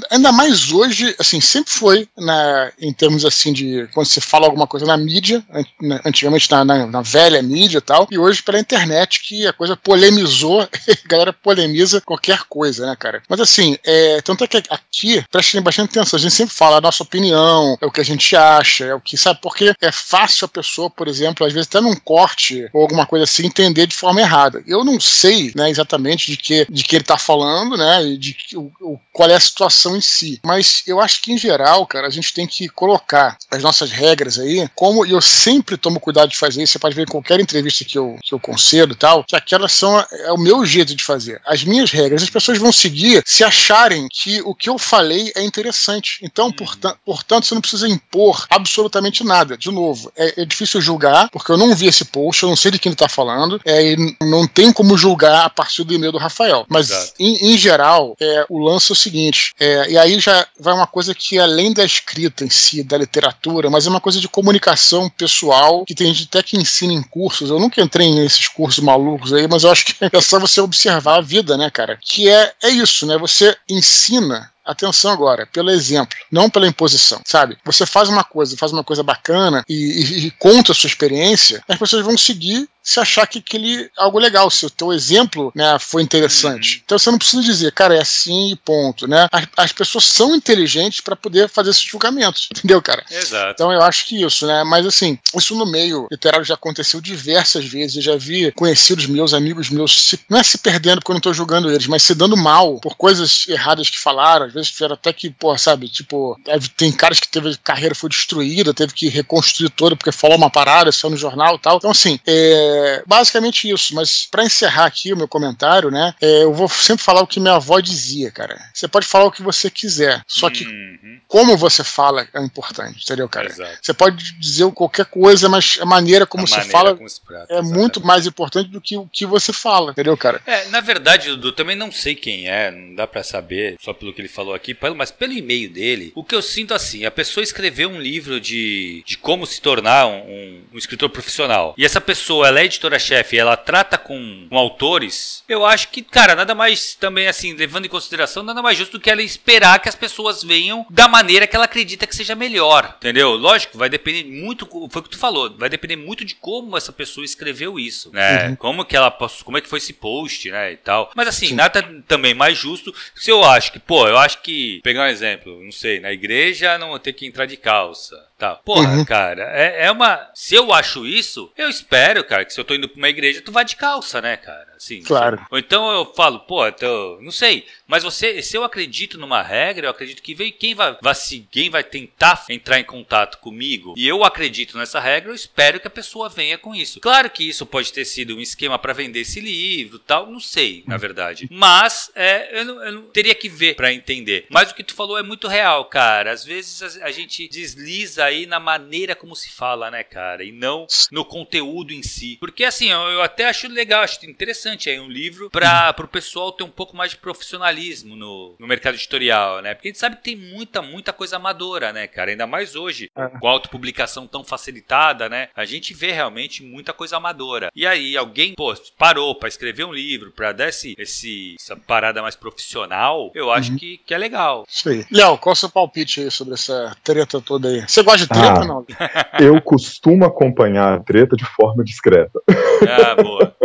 ainda mais hoje, assim, sempre foi na, em termos assim de quando você fala alguma coisa na mídia, antigamente na, na, na velha mídia e tal, e hoje pela internet que a coisa polemizou, a galera polemiza qualquer coisa, né, cara? Mas assim, é, tanto é que aqui, prestem bastante atenção, a gente sempre fala a nossa opinião, é o que a gente acha, é o que, sabe, porque é fácil a pessoa, por exemplo, às vezes até num corte ou alguma coisa assim, entender de forma errada. Eu não sei, né, exatamente de que, de que ele tá falando, né, e de o, o, qual é a situação em si. Mas eu acho que, em geral, cara, a gente tem que colocar as nossas regras aí, como eu sempre tomo cuidado de fazer isso, você pode ver em qualquer entrevista que eu, que eu concedo e tal, que aquelas são é o meu jeito de fazer. As minhas regras, as pessoas vão seguir se acharem que o que eu falei é interessante. Então, uhum. porta, portanto, você não precisa impor absolutamente nada. De novo, é, é, difícil julgar, porque eu não vi esse post, eu não sei de quem ele está falando, é, e não tem como julgar a partir do e-mail do Rafael. Mas, em, em, geral, é, o lance é o seguinte, é, e aí já vai uma coisa que, além da escrita em si, da literatura, mas é uma coisa de comunicação pessoal, que tem gente até que ensina em cursos. Eu nunca entrei nesses cursos malucos aí, mas eu acho que é só você observar a vida, né, cara? Que é, é isso, né? Você ensina atenção agora, pelo exemplo, não pela imposição, sabe? Você faz uma coisa, faz uma coisa bacana e, e, e conta a sua experiência, as pessoas vão seguir se achar que aquele é algo legal, se o teu exemplo né, foi interessante. Uhum. Então você não precisa dizer, cara, é assim e ponto, né? As, as pessoas são inteligentes para poder fazer esses julgamentos, entendeu, cara? Exato. Então eu acho que isso, né? Mas assim, isso no meio literário já aconteceu diversas vezes. Eu já vi conhecidos meus, amigos meus, se, não é se perdendo porque eu não tô julgando eles, mas se dando mal por coisas erradas que falaram. Às vezes tiveram até que, pô, sabe, tipo, tem caras que teve carreira foi destruída, teve que reconstruir toda porque falou uma parada, saiu no jornal e tal. Então, assim, é é, basicamente isso, mas para encerrar aqui o meu comentário, né, é, eu vou sempre falar o que minha avó dizia, cara. Você pode falar o que você quiser, só que uhum. como você fala é importante, entendeu, cara? Exato. Você pode dizer qualquer coisa, mas a maneira como a você maneira fala como se prata, é exatamente. muito mais importante do que o que você fala, entendeu, cara? É, na verdade, Dudu, também não sei quem é, não dá para saber, só pelo que ele falou aqui, mas pelo e-mail dele, o que eu sinto assim, a pessoa escreveu um livro de, de como se tornar um, um, um escritor profissional, e essa pessoa, ela é editora-chefe ela trata com, com, autores, eu acho que, cara, nada mais também assim, levando em consideração, nada mais justo do que ela esperar que as pessoas venham da maneira que ela acredita que seja melhor, entendeu? Lógico, vai depender muito, foi o que tu falou, vai depender muito de como essa pessoa escreveu isso, né? Uhum. Como que ela, como é que foi esse post, né, e tal. Mas assim, Sim. nada também mais justo se eu acho que, pô, eu acho que, pegar um exemplo, não sei, na igreja não vou ter que entrar de calça. Tá. Porra, uhum. cara, é, é uma. Se eu acho isso, eu espero, cara, que se eu tô indo pra uma igreja, tu vá de calça, né, cara? Assim, claro. Ou então eu falo, pô, então, não sei. Mas você, se eu acredito numa regra, eu acredito que veio quem vai, vai quem vai tentar entrar em contato comigo e eu acredito nessa regra, eu espero que a pessoa venha com isso. Claro que isso pode ter sido um esquema para vender esse livro, tal, não sei, na verdade. Mas é, eu, não, eu não teria que ver para entender. Mas o que tu falou é muito real, cara. Às vezes a, a gente desliza aí na maneira como se fala, né, cara, e não no conteúdo em si. Porque assim, eu, até acho legal, acho interessante aí um livro para o pessoal ter um pouco mais de profissionalismo no, no mercado editorial, né? Porque a gente sabe que tem muita, muita coisa amadora, né, cara? Ainda mais hoje, é. com a autopublicação tão facilitada, né? A gente vê realmente muita coisa amadora. E aí, alguém, pô, parou para escrever um livro, para dar esse, esse, essa parada mais profissional, eu acho uhum. que, que é legal. Isso aí. Léo, qual é o seu palpite aí sobre essa treta toda aí? Você gosta de treta ah, não? eu costumo acompanhar a treta de forma discreta. Ah, boa.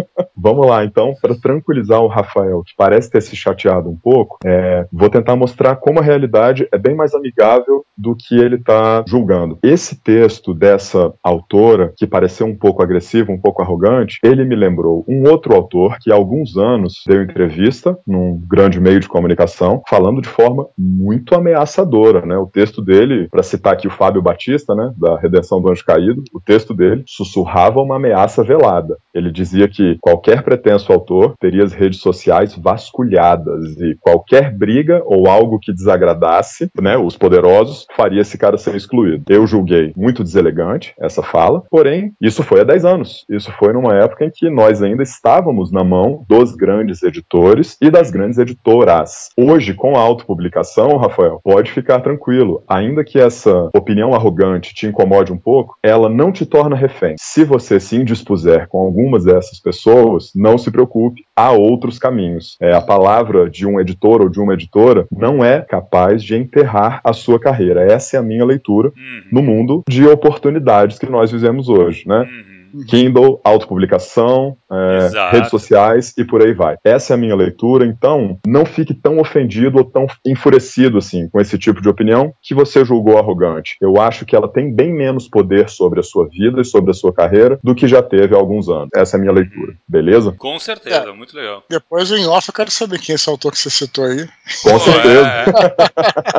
Vamos lá, então, para tranquilizar o Rafael, que parece ter se chateado um pouco, é, vou tentar mostrar como a realidade é bem mais amigável do que ele está julgando. Esse texto dessa autora, que pareceu um pouco agressivo, um pouco arrogante, ele me lembrou um outro autor que há alguns anos deu entrevista num grande meio de comunicação, falando de forma muito ameaçadora, né? O texto dele, para citar aqui o Fábio Batista, né, da Redenção do Anjo Caído, o texto dele sussurrava uma ameaça velada. Ele dizia que qualquer pretenso autor teria as redes sociais vasculhadas e qualquer briga ou algo que desagradasse, né, os poderosos, faria esse cara ser excluído. Eu julguei muito deselegante essa fala, porém, isso foi há 10 anos. Isso foi numa época em que nós ainda estávamos na mão dos grandes editores e das grandes editoras. Hoje, com a autopublicação, Rafael, pode ficar tranquilo. Ainda que essa opinião arrogante te incomode um pouco, ela não te torna refém. Se você se indispuser com algumas dessas pessoas, não se preocupe, há outros caminhos. É, a palavra de um editor ou de uma editora não é capaz de enterrar a sua carreira. Essa é a minha leitura uhum. no mundo de oportunidades que nós vivemos hoje, né? Uhum. Uhum. Kindle, autopublicação, é, redes sociais e por aí vai. Essa é a minha leitura, então não fique tão ofendido ou tão enfurecido assim com esse tipo de opinião que você julgou arrogante. Eu acho que ela tem bem menos poder sobre a sua vida e sobre a sua carreira do que já teve há alguns anos. Essa é a minha leitura, beleza? Com certeza, é. muito legal. Depois em off eu quero saber quem é esse autor que você citou aí. Com certeza. É.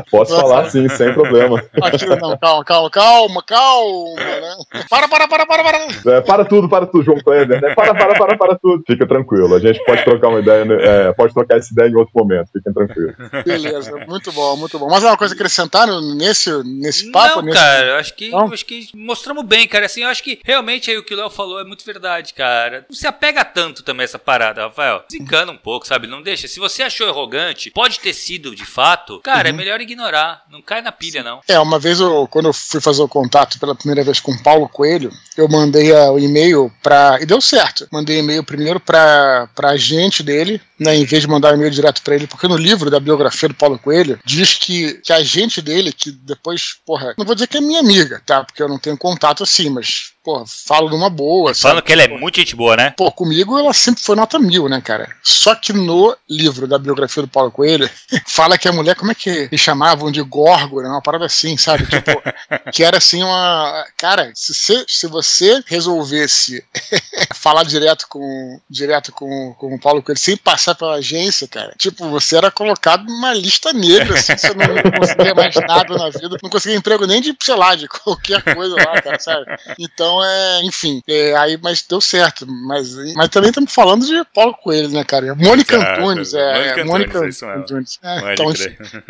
Posso falar sim, sem problema. Aqui, não, calma, calma, calma, calma, né? Para, para, para, para, para. É, para tudo, para tudo, João Kleber, né? Para, para, para, para tudo. Fica tranquilo, a gente pode trocar uma ideia, né? é, pode trocar essa ideia em outro momento, fiquem tranquilos. Beleza, muito bom, muito bom. Mas é uma coisa acrescentar nesse, nesse papo? Não, nesse... cara, eu acho que, eu acho que mostramos bem, cara. Assim, eu acho que realmente aí o que o Léo falou é muito verdade, cara. Não se apega tanto também essa parada, Rafael. Desencana um pouco, sabe? Não deixa. Se você achou arrogante, pode ter sido de fato, cara, é uhum. é melhor ignorar. Não cai na pilha, não. É, uma vez eu, quando eu fui fazer o contato pela primeira vez com o Paulo Coelho, eu mandei o e-mail para e deu certo. Mandei e-mail primeiro para a agente dele, né, em vez de mandar um e-mail direto para ele, porque no livro da biografia do Paulo Coelho diz que, que a agente dele, que depois, porra, não vou dizer que é minha amiga, tá? Porque eu não tenho contato assim, mas pô, falo numa boa. Falando que ela é muito gente boa, né? Pô, comigo ela sempre foi nota mil, né, cara? Só que no livro da biografia do Paulo Coelho, fala que a mulher, como é que eles chamavam de górgora, uma parada assim, sabe? Tipo, que era assim uma. Cara, se você, se você resolvesse falar direto com direto com, com o Paulo Coelho sem passar pela agência, cara, tipo, você era colocado numa lista negra, assim, você não, não conseguia mais nada na vida, não conseguia emprego nem de, sei lá, de qualquer coisa lá, cara, sabe? Então, então, é, enfim, é, aí, mas deu certo. Mas, mas também estamos falando de Paulo Coelho, né, cara? Mônica Exato, Antunes, é. Mônica Antunes. Antunes. É, então,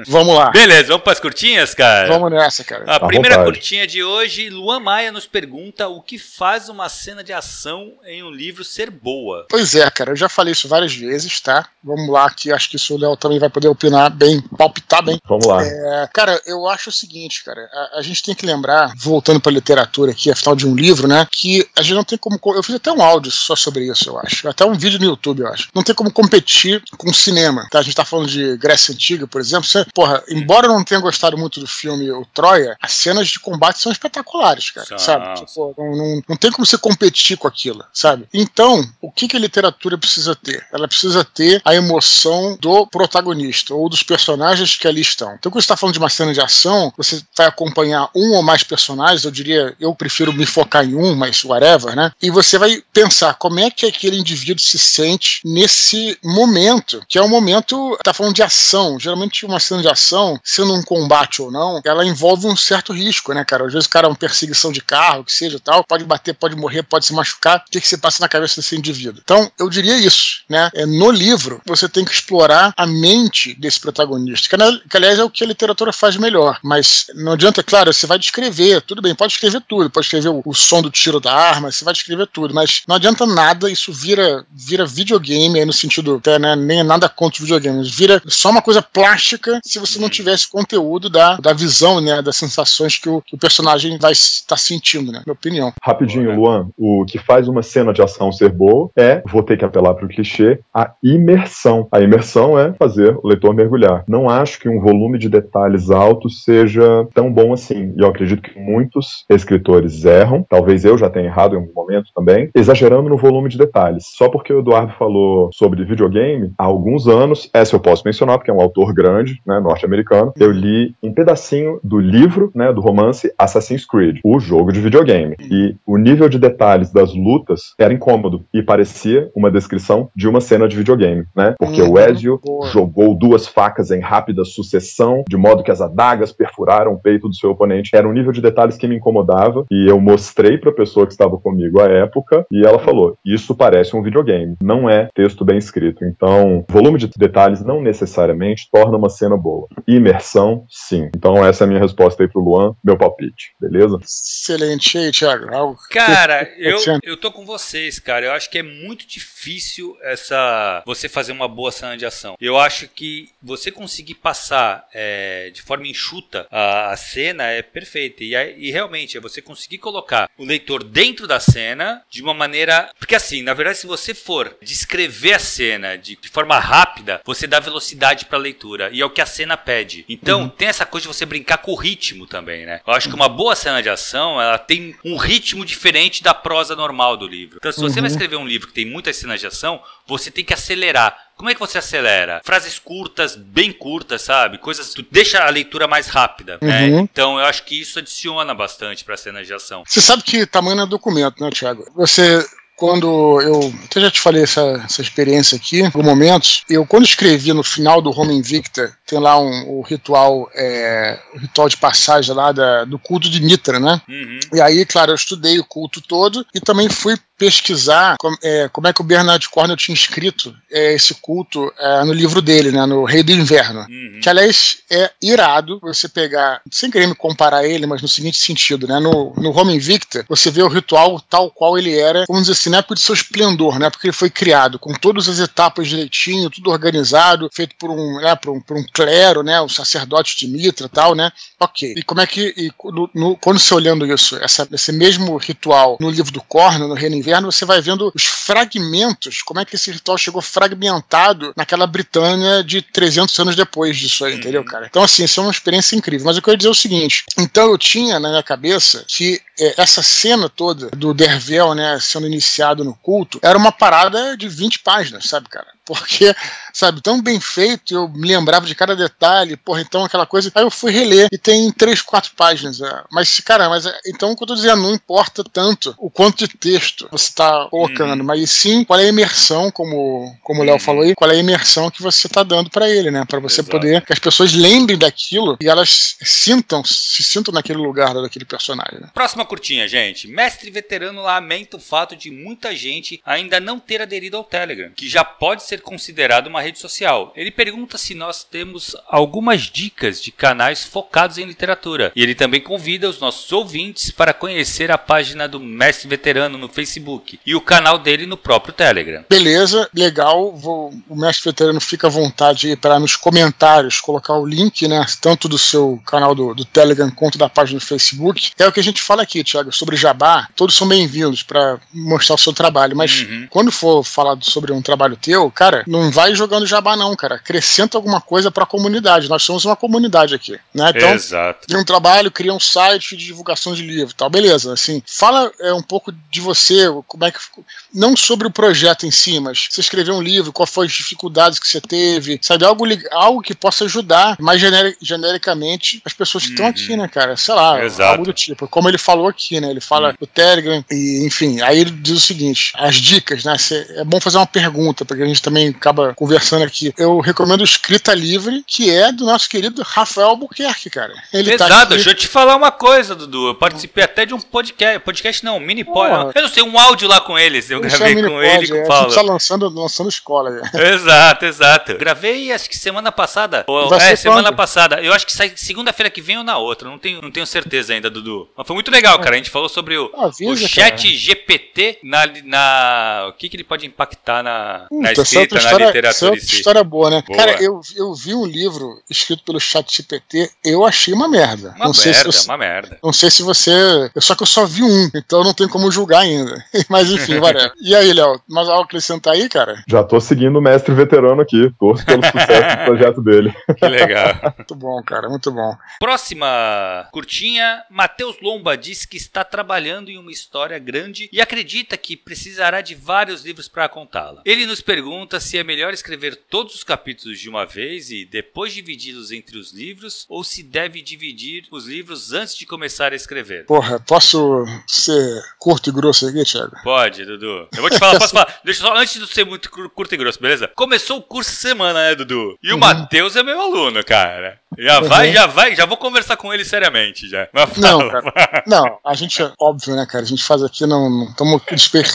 vamos lá. Beleza, vamos para as curtinhas, cara? Vamos nessa, cara. A primeira vontade. curtinha de hoje, Luan Maia nos pergunta o que faz uma cena de ação em um livro ser boa. Pois é, cara, eu já falei isso várias vezes, tá? Vamos lá, que acho que isso o Léo também vai poder opinar bem, palpitar bem. Vamos lá. É, cara, eu acho o seguinte, cara, a, a gente tem que lembrar, voltando para literatura aqui, afinal de um livro, livro, né? Que a gente não tem como. Eu fiz até um áudio só sobre isso, eu acho. Até um vídeo no YouTube, eu acho. Não tem como competir com o cinema. Tá? A gente tá falando de Grécia Antiga, por exemplo. Você, porra, embora eu não tenha gostado muito do filme O Troia, as cenas de combate são espetaculares, cara. sabe? Tipo, não, não, não, tem como você competir com aquilo, sabe? Então, o que, que a literatura precisa ter? Ela precisa ter a emoção do protagonista ou dos personagens que ali estão. Então, quando você está falando de uma cena de ação, você vai acompanhar um ou mais personagens. Eu diria, eu prefiro me focar em um, mas whatever, né? E você vai pensar como é que aquele indivíduo se sente nesse momento, que é um momento, tá falando de ação. Geralmente uma cena de ação, sendo um combate ou não, ela envolve um certo risco, né, cara? Às vezes o cara é uma perseguição de carro, que seja tal, pode bater, pode morrer, pode se machucar. O que, que se passa na cabeça desse indivíduo? Então, eu diria isso, né? É, no livro, você tem que explorar a mente desse protagonista, que, que aliás é o que a literatura faz melhor. Mas não adianta, claro, você vai descrever, tudo bem, pode escrever tudo, pode escrever o, o som do tiro da arma, você vai descrever tudo, mas não adianta nada, isso vira, vira videogame, aí no sentido, até, né, nem é nada contra os videogames, vira só uma coisa plástica se você não tivesse conteúdo da, da visão, né, das sensações que o, que o personagem vai estar sentindo, né, minha opinião. Rapidinho, Luan, o que faz uma cena de ação ser boa é, vou ter que apelar para o clichê, a imersão. A imersão é fazer o leitor mergulhar. Não acho que um volume de detalhes alto seja tão bom assim. E eu acredito que muitos escritores erram, talvez eu já tenha errado em algum momento também, exagerando no volume de detalhes. Só porque o Eduardo falou sobre videogame, há alguns anos, essa eu posso mencionar, porque é um autor grande, né, norte-americano, eu li um pedacinho do livro, né, do romance Assassin's Creed, o jogo de videogame. E o nível de detalhes das lutas era incômodo e parecia uma descrição de uma cena de videogame, né? Porque o Ezio boa. jogou duas facas em rápida sucessão, de modo que as adagas perfuraram o peito do seu oponente. Era um nível de detalhes que me incomodava e eu mostrei para a pessoa que estava comigo à época e ela falou: "Isso parece um videogame, não é texto bem escrito". Então, volume de detalhes não necessariamente torna uma cena boa. Imersão, sim. Então essa é a minha resposta aí pro Luan, meu palpite, beleza? Excelente, aí, Thiago. Cara, eu, eu tô com vocês, cara. Eu acho que é muito difícil essa você fazer uma boa cena de ação. Eu acho que você conseguir passar é, de forma enxuta a, a cena é perfeita. E, e realmente é você conseguir colocar o leitor dentro da cena de uma maneira. Porque assim, na verdade, se você for descrever a cena de, de forma rápida, você dá velocidade para a leitura. E é o que a cena pede. Então, uhum. tem essa coisa de você brincar com o ritmo também, né? Eu acho que uma boa cena de ação, ela tem um ritmo diferente da prosa normal do livro. Então, se você uhum. vai escrever um livro que tem muitas cenas de ação, você tem que acelerar. Como é que você acelera? Frases curtas, bem curtas, sabe? Coisas que deixa a leitura mais rápida. Né? Uhum. Né? Então eu acho que isso adiciona bastante para cenas de ação. Você sabe que tamanho é documento, né, Thiago? Você quando eu até já te falei essa, essa experiência aqui, em momentos, eu quando escrevi no final do Home Invicta, tem lá um, o ritual, é, o ritual de passagem lá da, do culto de Mitra, né? Uhum. E aí, claro, eu estudei o culto todo e também fui pesquisar como é, como é que o Bernard Cornwell tinha escrito é, esse culto é, no livro dele, né, no Rei do Inverno. Uhum. Que, aliás, é irado você pegar, sem querer me comparar ele, mas no seguinte sentido, né, no, no Home Invicta, você vê o ritual tal qual ele era, vamos dizer assim, na época de seu esplendor, né, porque ele foi criado com todas as etapas direitinho, tudo organizado, feito por um, né, por um, por um clero, né, o sacerdote de Mitra e tal, né, ok. E como é que, e, no, no, quando você olhando isso, essa, esse mesmo ritual no livro do Corno, no Reino Inverno, você vai vendo os fragmentos, como é que esse ritual chegou fragmentado naquela Britânia de 300 anos depois disso aí, entendeu, uhum. cara? Então, assim, isso é uma experiência incrível. Mas eu quero dizer o seguinte: então eu tinha na minha cabeça que é, essa cena toda do Dervel, né, sendo iniciado no culto, era uma parada de 20 páginas, sabe, cara? Porque, sabe, tão bem feito, eu me lembrava de cada detalhe, porra, então aquela coisa. Aí eu fui reler e tem três, quatro páginas. É. Mas, cara, mas é, então o que eu tô dizendo, não importa tanto o quanto de texto você tá colocando, uhum. mas sim qual é a imersão, como, como o Léo uhum. falou aí, qual é a imersão que você tá dando para ele, né? Para você Exato. poder que as pessoas lembrem daquilo e elas sintam, se sintam naquele lugar daquele personagem. Né? Próxima curtinha, gente. Mestre veterano lamenta o fato de muita gente ainda não ter aderido ao Telegram, que já pode ser ser considerado uma rede social. Ele pergunta se nós temos algumas dicas de canais focados em literatura. E ele também convida os nossos ouvintes para conhecer a página do Mestre Veterano no Facebook e o canal dele no próprio Telegram. Beleza, legal. Vou, o Mestre Veterano fica à vontade para nos comentários colocar o link, né, tanto do seu canal do, do Telegram quanto da página do Facebook. É o que a gente fala aqui, Thiago, sobre Jabá. Todos são bem-vindos para mostrar o seu trabalho, mas uhum. quando for falar sobre um trabalho teu, cara, cara, não vai jogando jabá, não, cara. Acrescenta alguma coisa para a comunidade. Nós somos uma comunidade aqui, né? Então, Exato. tem um trabalho, cria um site de divulgação de livro tal. Beleza, assim. Fala é, um pouco de você, como é que. Não sobre o projeto em si, mas você escreveu um livro, quais foram as dificuldades que você teve, sabe? Algo, algo que possa ajudar mais generic, genericamente as pessoas que estão uhum. aqui, né, cara? Sei lá, Exato. algo do tipo. Como ele falou aqui, né? Ele fala uhum. do Telegram, e enfim. Aí ele diz o seguinte: as dicas, né? é bom fazer uma pergunta, porque a gente também também acaba conversando aqui. Eu recomendo Escrita Livre, que é do nosso querido Rafael Albuquerque, cara. Ele Exato, tá deixa eu te falar uma coisa, Dudu. Eu participei até de um podcast, podcast não, mini pod. Eu não sei, um áudio lá com eles. Eu gravei é com ele e com o Paulo. A gente tá lançando, lançando escola. Exato, exato. Gravei acho que semana passada. Ou, é, semana passada. Eu acho que sai segunda-feira que vem ou na outra. Não tenho, não tenho certeza ainda, Dudu. Mas foi muito legal, cara. A gente falou sobre o, Avisa, o chat cara. GPT na, na. O que, que ele pode impactar na, hum, na escrita entra na história, literatura em essa si. história boa, né? Boa. Cara, eu, eu vi um livro escrito pelo chat GPT, eu achei uma merda. Uma não sei se merda, você, uma merda. Não sei se você. Só que eu só vi um, então não tem como julgar ainda. Mas enfim, whatever. E aí, Léo, mais algo acrescentar aí, cara? Já tô seguindo o mestre veterano aqui, torço pelo sucesso do projeto dele. Que legal. Muito bom, cara, muito bom. Próxima curtinha. Matheus Lomba diz que está trabalhando em uma história grande e acredita que precisará de vários livros para contá-la. Ele nos pergunta se é melhor escrever todos os capítulos de uma vez e depois dividi-los entre os livros ou se deve dividir os livros antes de começar a escrever. Porra, posso ser curto e grosso aqui, Thiago? Pode, Dudu. Eu vou te falar, posso falar? Deixa eu só, antes de ser muito cur- curto e grosso, beleza? Começou o curso semana, né, Dudu? E o Uhum. Matheus é meu aluno, cara. Já vai, Uhum. já vai, já vou conversar com ele seriamente já. Não, cara. Não, a gente, óbvio, né, cara? A gente faz aqui, não estamos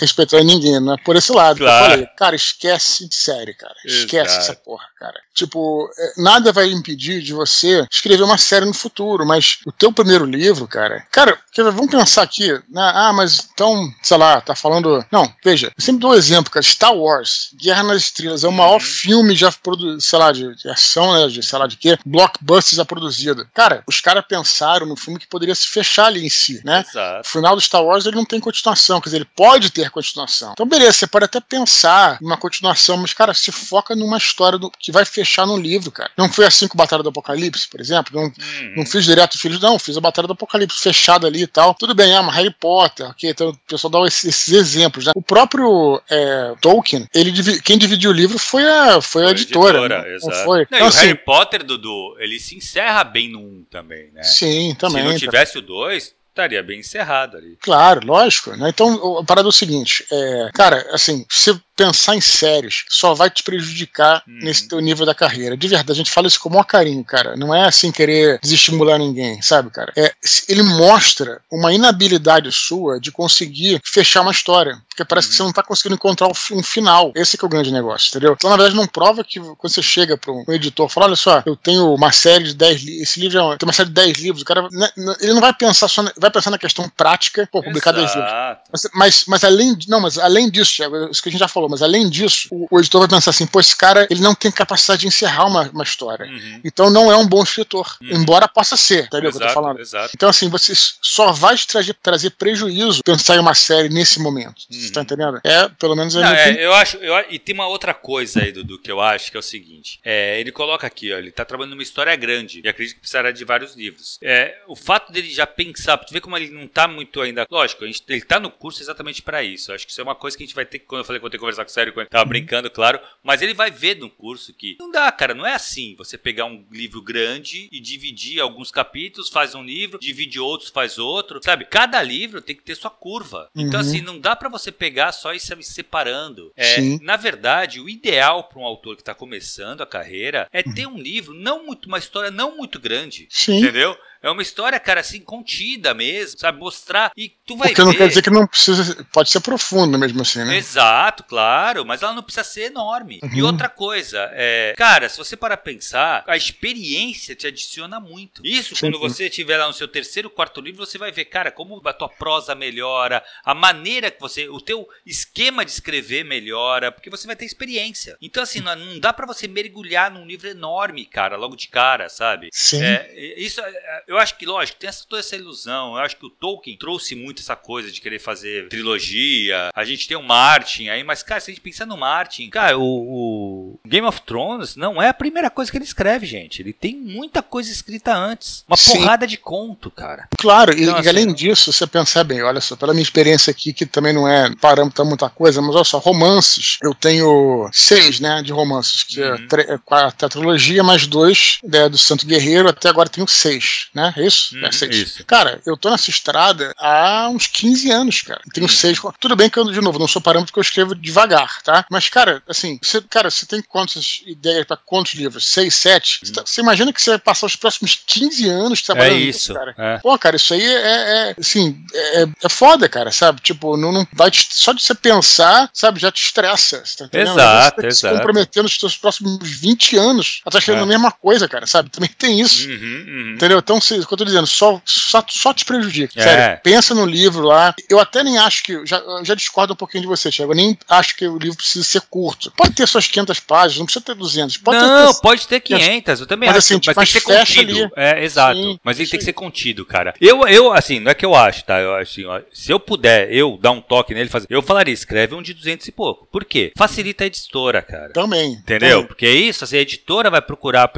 respeitando ninguém, não é por esse lado Claro. eu falei. Cara, esquece série, cara. Esquece Exato. essa porra, cara. Tipo, é, nada vai impedir de você escrever uma série no futuro, mas o teu primeiro livro, cara. Cara, vamos pensar aqui, né? Ah, mas então, sei lá, tá falando. Não, veja, eu sempre dou um exemplo, cara. Star Wars, Guerra nas Estrelas, é o maior Uhum. filme já produzido, sei lá, de, de ação, né? De sei lá de quê, blockbuster já produzido. Cara, os caras pensaram no filme que poderia se fechar ali em si, né? O Exato. final do Star Wars ele não tem continuação, quer dizer, ele pode ter continuação. Então, beleza, você pode até pensar numa continuação, mas, cara, se foca numa história do- que vai fechar no livro, cara. Não foi assim com Batalha do Apocalipse, por exemplo. Não, Uhum. não fiz direto filhos, não, fiz a Batalha do Apocalipse fechada ali e tal. Tudo bem, é uma Harry Potter, ok? Então o pessoal dá esses, esses exemplos, né? O próprio é, Tolkien, ele quem dividiu o livro foi a, foi a Foi editora. né? Não exato. foi? Não, Então, e o assim, Harry Potter, Dudu, ele se encerra bem no 1 também, né? sim, também. Se não tá- tivesse o 2, estaria bem encerrado ali. Claro, lógico. Né? Então, a parada é o seguinte: é, cara, assim, se pensar em séries só vai te prejudicar Uhum. nesse teu nível da carreira. De verdade, a gente fala isso com o maior carinho, cara. Não é assim querer desestimular ninguém, sabe, cara? É, ele mostra uma inabilidade sua de conseguir fechar uma história. Porque parece que você não tá conseguindo encontrar um fi- final. Esse que é o grande negócio, entendeu? Então, na verdade, não prova que quando você chega para um editor e fala: olha só, eu tenho uma série de 10 livros. Esse livro é uma, tem uma série de 10 livros. O cara né, né, ele não vai pensar só na, vai pensar na questão prática, pô, publicar 10 livros. Mas, mas, mas além não, mas além disso, Thiago, isso que a gente já falou, mas além disso, o, o editor vai pensar assim, pô, esse cara ele não tem capacidade de encerrar uma, uma história. Uhum. Então não é um bom escritor. Uhum. Embora possa ser, entendeu o que eu tô falando? exato. Então, assim, você só vai te trazer, trazer prejuízo pensar em uma série nesse momento. Uhum. Você tá entendendo? É, pelo menos é, Não, é, eu acho, eu, a- e tem uma outra coisa aí, Dudu, que eu acho que é o seguinte. É, ele coloca aqui, ó, ele tá trabalhando numa história grande, e acredito que precisará de vários livros. É, o fato dele já pensar, tu vê como ele não tá muito ainda. Lógico, a gente, ele tá no curso exatamente pra isso. Eu acho que isso é uma coisa que a gente vai ter que, quando eu falei que vou ter que conversar com o Sério, quando ele tava brincando, claro, mas ele vai ver no curso que não dá, cara, não é assim. Você pegar um livro grande e dividir alguns capítulos, faz um livro, divide outros, faz outro, sabe? Cada livro tem que ter sua curva. Então, Uhum. assim, não dá pra você pegar só e se separando. É, na verdade, o ideal para um autor que tá começando a carreira é ter um livro, não muito, uma história não muito grande. Sim. Entendeu? É uma história, cara, assim, contida mesmo, sabe? Mostrar. E tu vai Porque ver. não quer dizer que não precisa. Pode ser profundo mesmo assim, né? Exato, claro, mas ela não precisa ser enorme. E Uhum. outra coisa, é, cara, se você parar pra pensar, a experiência te adiciona muito. Isso, Sim, quando você tiver lá no seu terceiro, quarto livro, você vai ver, cara, como a tua prosa melhora, a maneira que você, o teu esquema de escrever melhora, porque você vai ter experiência. Então, assim, não, não dá pra você mergulhar num livro enorme, cara, logo de cara, sabe? Sim. É, isso, é, eu acho que, lógico, tem essa, toda essa ilusão. Eu acho que o Tolkien trouxe muito essa coisa de querer fazer trilogia. A gente tem o Martin aí, mas, cara, se a gente pensar no Martin, cara, o, o Game of Thrones não é a primeira coisa que ele escreve, gente. Ele tem muita coisa escrita antes. Uma Sim. porrada de conto, cara. Claro, e, Então, e assim, além disso, você pensar bem, olha só, pela minha experiência aqui, que também não é parâmetro muita coisa, mas olha só, romances, eu tenho seis, né, de romances, que é Uhum. é quatro trilogia, mais dois né, do Santo Guerreiro, até agora tenho seis, né, é isso? Uhum, é isso. Cara, eu tô nessa estrada há uns 15 anos, cara, tenho Uhum. seis, tudo bem que eu, de novo, não sou parâmetro que eu escrevo devagar, tá? Mas, cara, assim, você, cara, você tem quantas ideias pra quantos livros? Seis, sete? Você, tá- você imagina que você vai passar os próximos 15 anos É trabalhando nisso, isso. cara? é. Pô, cara, isso aí é, é- assim, é, é foda, cara, sabe? Tipo, não, não vai te- só de você pensar, sabe, já te estressa. Você tá entendendo? Exato, Você tá se exato. comprometendo os seus próximos 20 anos a estar escrevendo É. a mesma coisa, cara, sabe? Também tem isso. Uhum, uhum. Entendeu? Então, isso que eu tô dizendo, só, só, só te prejudica. É. Sério, pensa no livro lá. Eu até nem acho que. Já, já discordo um pouquinho de você, Thiago. Eu nem acho que o livro precisa ser curto. Pode ter suas 500 páginas, não precisa ter 200. Pode não, ter, pode ter 500, eu também Mas acho, assim, mas mas tem que ser contido. ali. É, exato. Sim, mas ele isso tem que ser contido, cara. Eu, eu, assim, não é que eu acho, tá? Eu assim, ó, se eu puder, eu dar um toque nele, fazer, eu falaria, escreve um de 200 e pouco. Por quê? Facilita a editora, cara. Também. Entendeu? também. Porque é isso, assim, a editora vai procurar,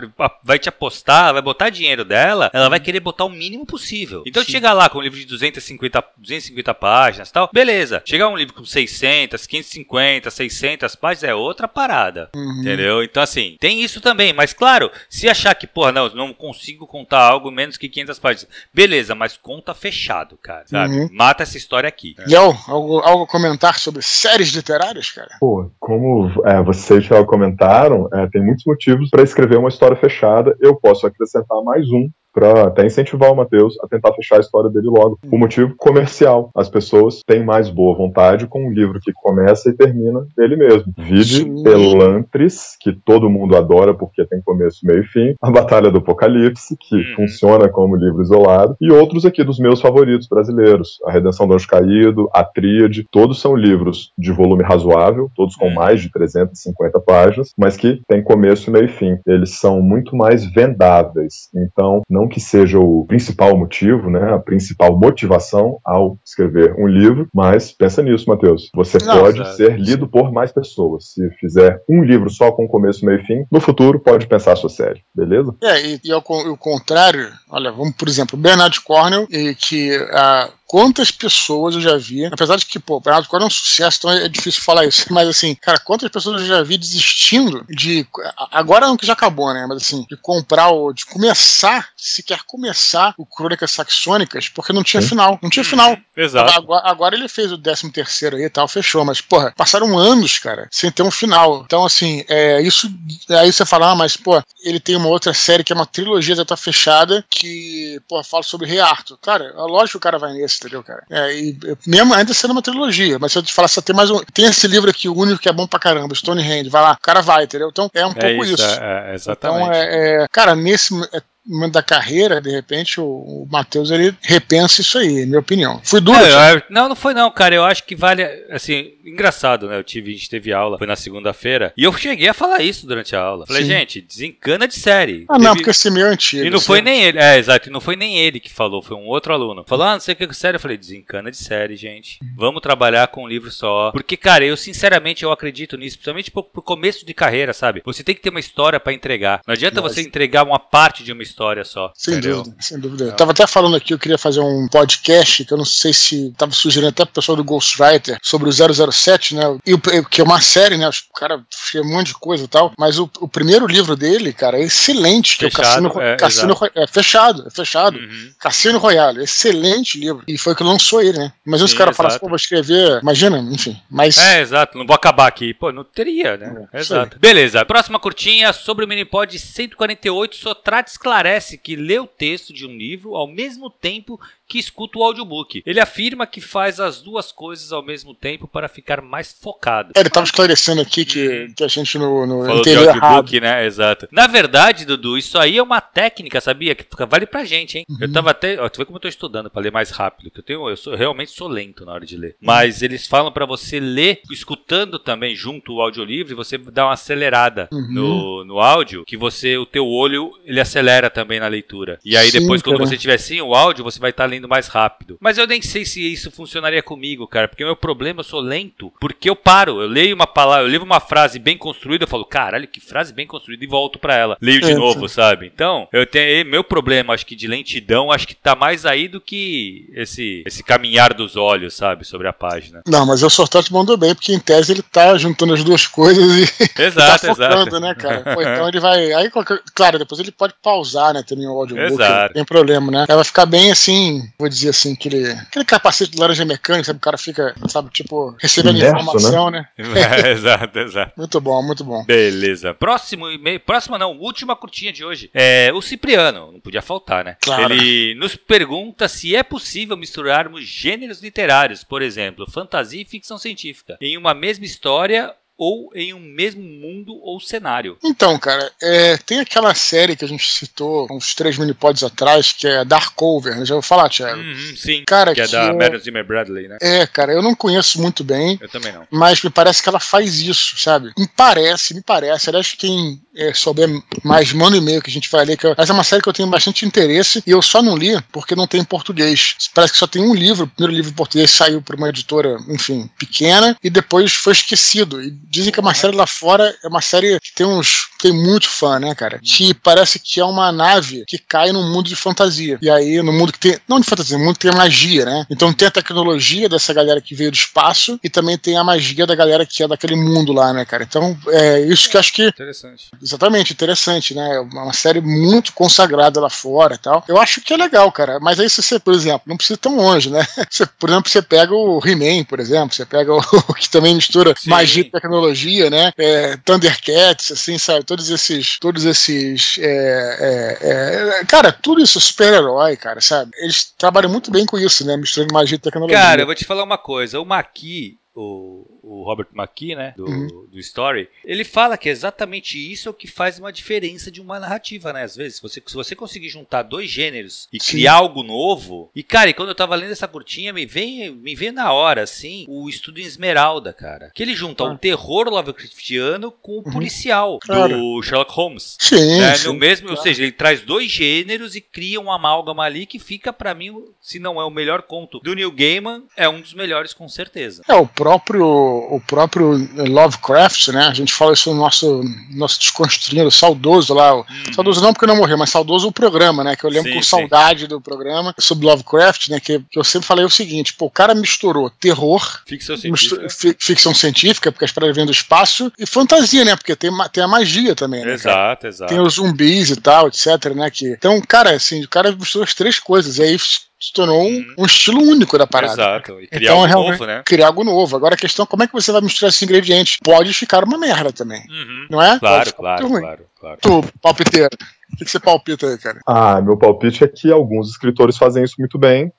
vai te apostar, vai botar dinheiro dela, ela vai querer botar o mínimo possível. Então Sim. chega lá com um livro de 250, 250 páginas e tal, beleza. Chegar um livro com 600, 550, 600 páginas é outra parada. Uhum. Entendeu? Então, assim, tem isso também. Mas, claro, se achar que, porra, não, não consigo contar algo menos que 500 páginas, beleza, mas conta fechado, cara, sabe? Uhum. Mata essa história aqui. Léo, algo, algo a comentar sobre séries literárias, cara? Pô, como é, vocês já comentaram, é, tem muitos motivos para escrever uma história fechada. Eu posso acrescentar mais um para até incentivar o Matheus a tentar fechar a história dele logo. O motivo comercial. As pessoas têm mais boa vontade com um livro que começa e termina dele mesmo. Vide. Elantris, que todo mundo adora porque tem começo, meio e fim. A Batalha do Apocalipse, que Uhum. funciona como livro isolado. E outros aqui dos meus favoritos brasileiros. A Redenção do Anjo Caído, A Tríade. Todos são livros de volume razoável, todos com Uhum. mais de 350 páginas, mas que tem começo, meio e fim. Eles são muito mais vendáveis. Então, não que seja o principal motivo, né, a principal motivação ao escrever um livro, mas pensa nisso, Matheus. Você Não, pode ser lido por mais pessoas. Se fizer um livro só com começo, meio e fim, no futuro pode pensar a sua série, beleza? É, e, e ao con- o contrário, olha, vamos, por exemplo, Bernard Cornell, e que ah, quantas pessoas eu já vi, apesar de que, pô, Bernard Cornell é um sucesso, então é difícil falar isso, mas assim, cara, quantas pessoas eu já vi desistindo de, agora não que já acabou, né, mas assim, de comprar, ou de começar, sequer começar o Crônicas Saxônicas, porque não tinha Sim. final, não tinha final. Exato. Agora, agora ele fez o 13 terceiro aí e tal, fechou, mas, porra, passaram anos, cara, sem ter um final. Então, assim, é, isso. Aí você fala, ah, mas, pô, ele tem uma outra série que é uma trilogia já tá fechada, que, pô, fala sobre Rei Arthur. Cara, é lógico que o cara vai nesse, entendeu, cara? É, e mesmo ainda sendo uma trilogia, mas se eu te falar, só tem mais um. Tem esse livro aqui, o único que é bom pra caramba, Stonehenge, vai lá, o cara vai, entendeu? Então é um É pouco isso, isso. é, é, exatamente. Então, é, é, cara, nesse é, momento da carreira, de repente, o, o Matheus ele repensa isso aí, minha opinião. Fui duro, Não, Thiago. eu- não, não foi não, cara. Eu acho que vale, assim, engraçado, né? Eu tive, a gente teve aula, foi na segunda-feira, e eu cheguei a falar isso durante a aula. Falei, Sim. gente, desencana de série. Ah, não, Teve- porque esse meu é antigo. E não foi é- nem ele, é, exato, e não foi nem ele que falou, foi um outro aluno. Falou, ah, não sei o que é série. Eu falei, desencana de série, gente. Vamos trabalhar com um livro só. Porque, cara, eu sinceramente eu acredito nisso, principalmente pro, pro começo de carreira, sabe? Você tem que ter uma história pra entregar. Não adianta você entregar uma parte de uma história só. Sem entendeu? dúvida, sem dúvida. Eu tava até falando aqui, eu queria fazer um podcast, que eu não sei se tava sugerindo até pro pessoal do Ghostwriter, sobre o 007, né? E o, que é uma série, né? O cara fez um monte de coisa e tal. Mas o, o primeiro livro dele, cara, é excelente. Que Fechado, é o Cassino, é, Cassino é fechado, é fechado. Uhum. Cassino Royale, excelente livro. E foi que lançou ele, né? Imagina os caras falam assim, pô, vou escrever. Imagina, enfim. Mas. É, exato. Não vou acabar aqui. Pô, não teria, né? É, exato. Beleza. Próxima curtinha sobre o Minipod 148. Sotrate esclarece que lê o texto de um livro ao mesmo tempo que escuta o audiobook. Ele afirma que faz as duas coisas ao mesmo tempo para ficar mais focado. É, ele tava esclarecendo aqui que, que a gente no, no Uhum. Falou de entendeu errado. audiobook, né? Exato. Na verdade, Dudu, isso aí é uma técnica, sabia? Que vale pra gente, hein? Uhum. Eu tava até. Ó, tu vê como eu tô estudando pra ler mais rápido. Que eu tenho. Eu sou, realmente sou lento na hora de ler. Mas eles falam pra você ler, escutando também junto o audiolivro, e você dá uma acelerada Uhum. no, no áudio, que você, o teu olho, ele acelera também na leitura. E aí Sim, depois, quando cara. você tiver sim o áudio, você vai estar lendo mais rápido. Mas eu nem sei se isso funcionaria comigo, cara. Porque o meu problema, eu sou lento. Porque eu paro, eu leio uma palavra, eu leio uma frase bem construída, eu falo, caralho, que frase bem construída, e volto pra ela. Leio de É, novo, sabe? Então, eu tenho meu problema, acho que de lentidão, acho que tá mais aí do que esse, esse caminhar dos olhos, sabe? Sobre a página. Não, mas o Sortote mandou bem, porque em tese ele tá juntando as duas coisas e Exato, tá focando, exato. né, cara? Pô, então ele vai. Aí, claro, depois ele pode pausar, né? Também o audiobook. Exato. Não tem problema, né? Aí vai ficar bem assim, vou dizer assim, aquele, aquele capacete de laranja mecânica, sabe? O cara fica, sabe, tipo, recebendo Imerso, informação, né? exato, exato. Muito bom, muito bom. Beleza. Próximo e-mail. Próxima não, última curtinha de hoje. É o Cipriano, não podia faltar, né? Claro. Ele nos pergunta se é possível misturarmos gêneros literários, por exemplo, fantasia e ficção científica, em uma mesma história ou em um mesmo mundo ou cenário. Então, cara, é, tem aquela série que a gente citou uns três minipods atrás, que é Dark Over, né? já vou falar, Thiago? Uhum, sim. Cara, Que é da Meryl Zimmer Bradley, né? É, cara, eu não conheço muito bem, Eu também não. mas me parece que ela faz isso, sabe? Me parece, me parece. Aliás, quem é, souber mais, manda um e-mail que a gente vai ler. Que eu, essa é uma série que eu tenho bastante interesse e eu só não li porque não tem em português. Parece que só tem um livro. O primeiro livro em português saiu por uma editora, enfim, pequena e depois foi esquecido. E dizem que é uma série lá fora é uma série que tem uns. tem muito fã, né, cara? Que parece que é uma nave que cai num mundo de fantasia. E aí, no mundo que tem. Não de fantasia, no mundo que tem magia, né? Então tem a tecnologia dessa galera que veio do espaço e também tem a magia da galera que é daquele mundo lá, né, cara? Então, é isso que eu acho que Interessante. Exatamente, interessante, né? É uma série muito consagrada lá fora e tal. Eu acho que é legal, cara. Mas aí, se você, por exemplo, não precisa ir tão longe, né? Você, por exemplo, você pega o He-Man, por exemplo, você pega o que também mistura Sim. magia e tecnologia, né? É, Thundercats, assim, sabe? Todos esses. Todos esses. é, é, é, cara, tudo isso super-herói, cara, sabe? Eles trabalham muito bem com isso, né? Misturando magia e tecnologia. Cara, eu vou te falar uma coisa. O Maqui, o, o Robert McKee, né, do, Uhum. do Story, ele fala que exatamente isso é o que faz uma diferença de uma narrativa, né? Às vezes, se você, se você conseguir juntar dois gêneros e Sim. criar algo novo. E, cara, e quando eu tava lendo essa curtinha, me vem, me veio na hora, assim, o estudo em Esmeralda, cara. Que ele junta Ah. o terror Lovecraftiano com o policial Claro. do Sherlock Holmes. Sim, né, sim. no mesmo, ou claro. seja, ele traz dois gêneros e cria um amálgama ali que fica pra mim, se não é o melhor conto do Neil Gaiman, é um dos melhores com certeza. É, o próprio, o próprio Lovecraft, né? A gente fala isso no nosso, nosso desconstruindo, saudoso lá. O, Saudoso não porque não morreu, mas saudoso o programa, né? Que eu lembro Sim, com sim. saudade do programa sobre Lovecraft, né? Que, que eu sempre falei o seguinte: pô, o cara misturou terror, Ficção científica. fi- ficção científica, porque as paradas vêm do espaço, e fantasia, né? Porque tem, tem a magia também, né? Exato, exato. Tem os zumbis e tal, etc, né? Que, então, cara, assim, o cara misturou as três coisas, e aí se tornou um, um estilo único da parada. Exato. E criar Então, algo realmente- novo, né? Criar algo novo. Agora a questão é como é que você vai misturar esses ingredientes? Pode ficar uma merda também, Uhum. não é? Claro, claro, claro, claro. Tu, palpiteiro, o que, que você palpita aí, cara? Ah, meu palpite é que alguns escritores fazem isso muito bem.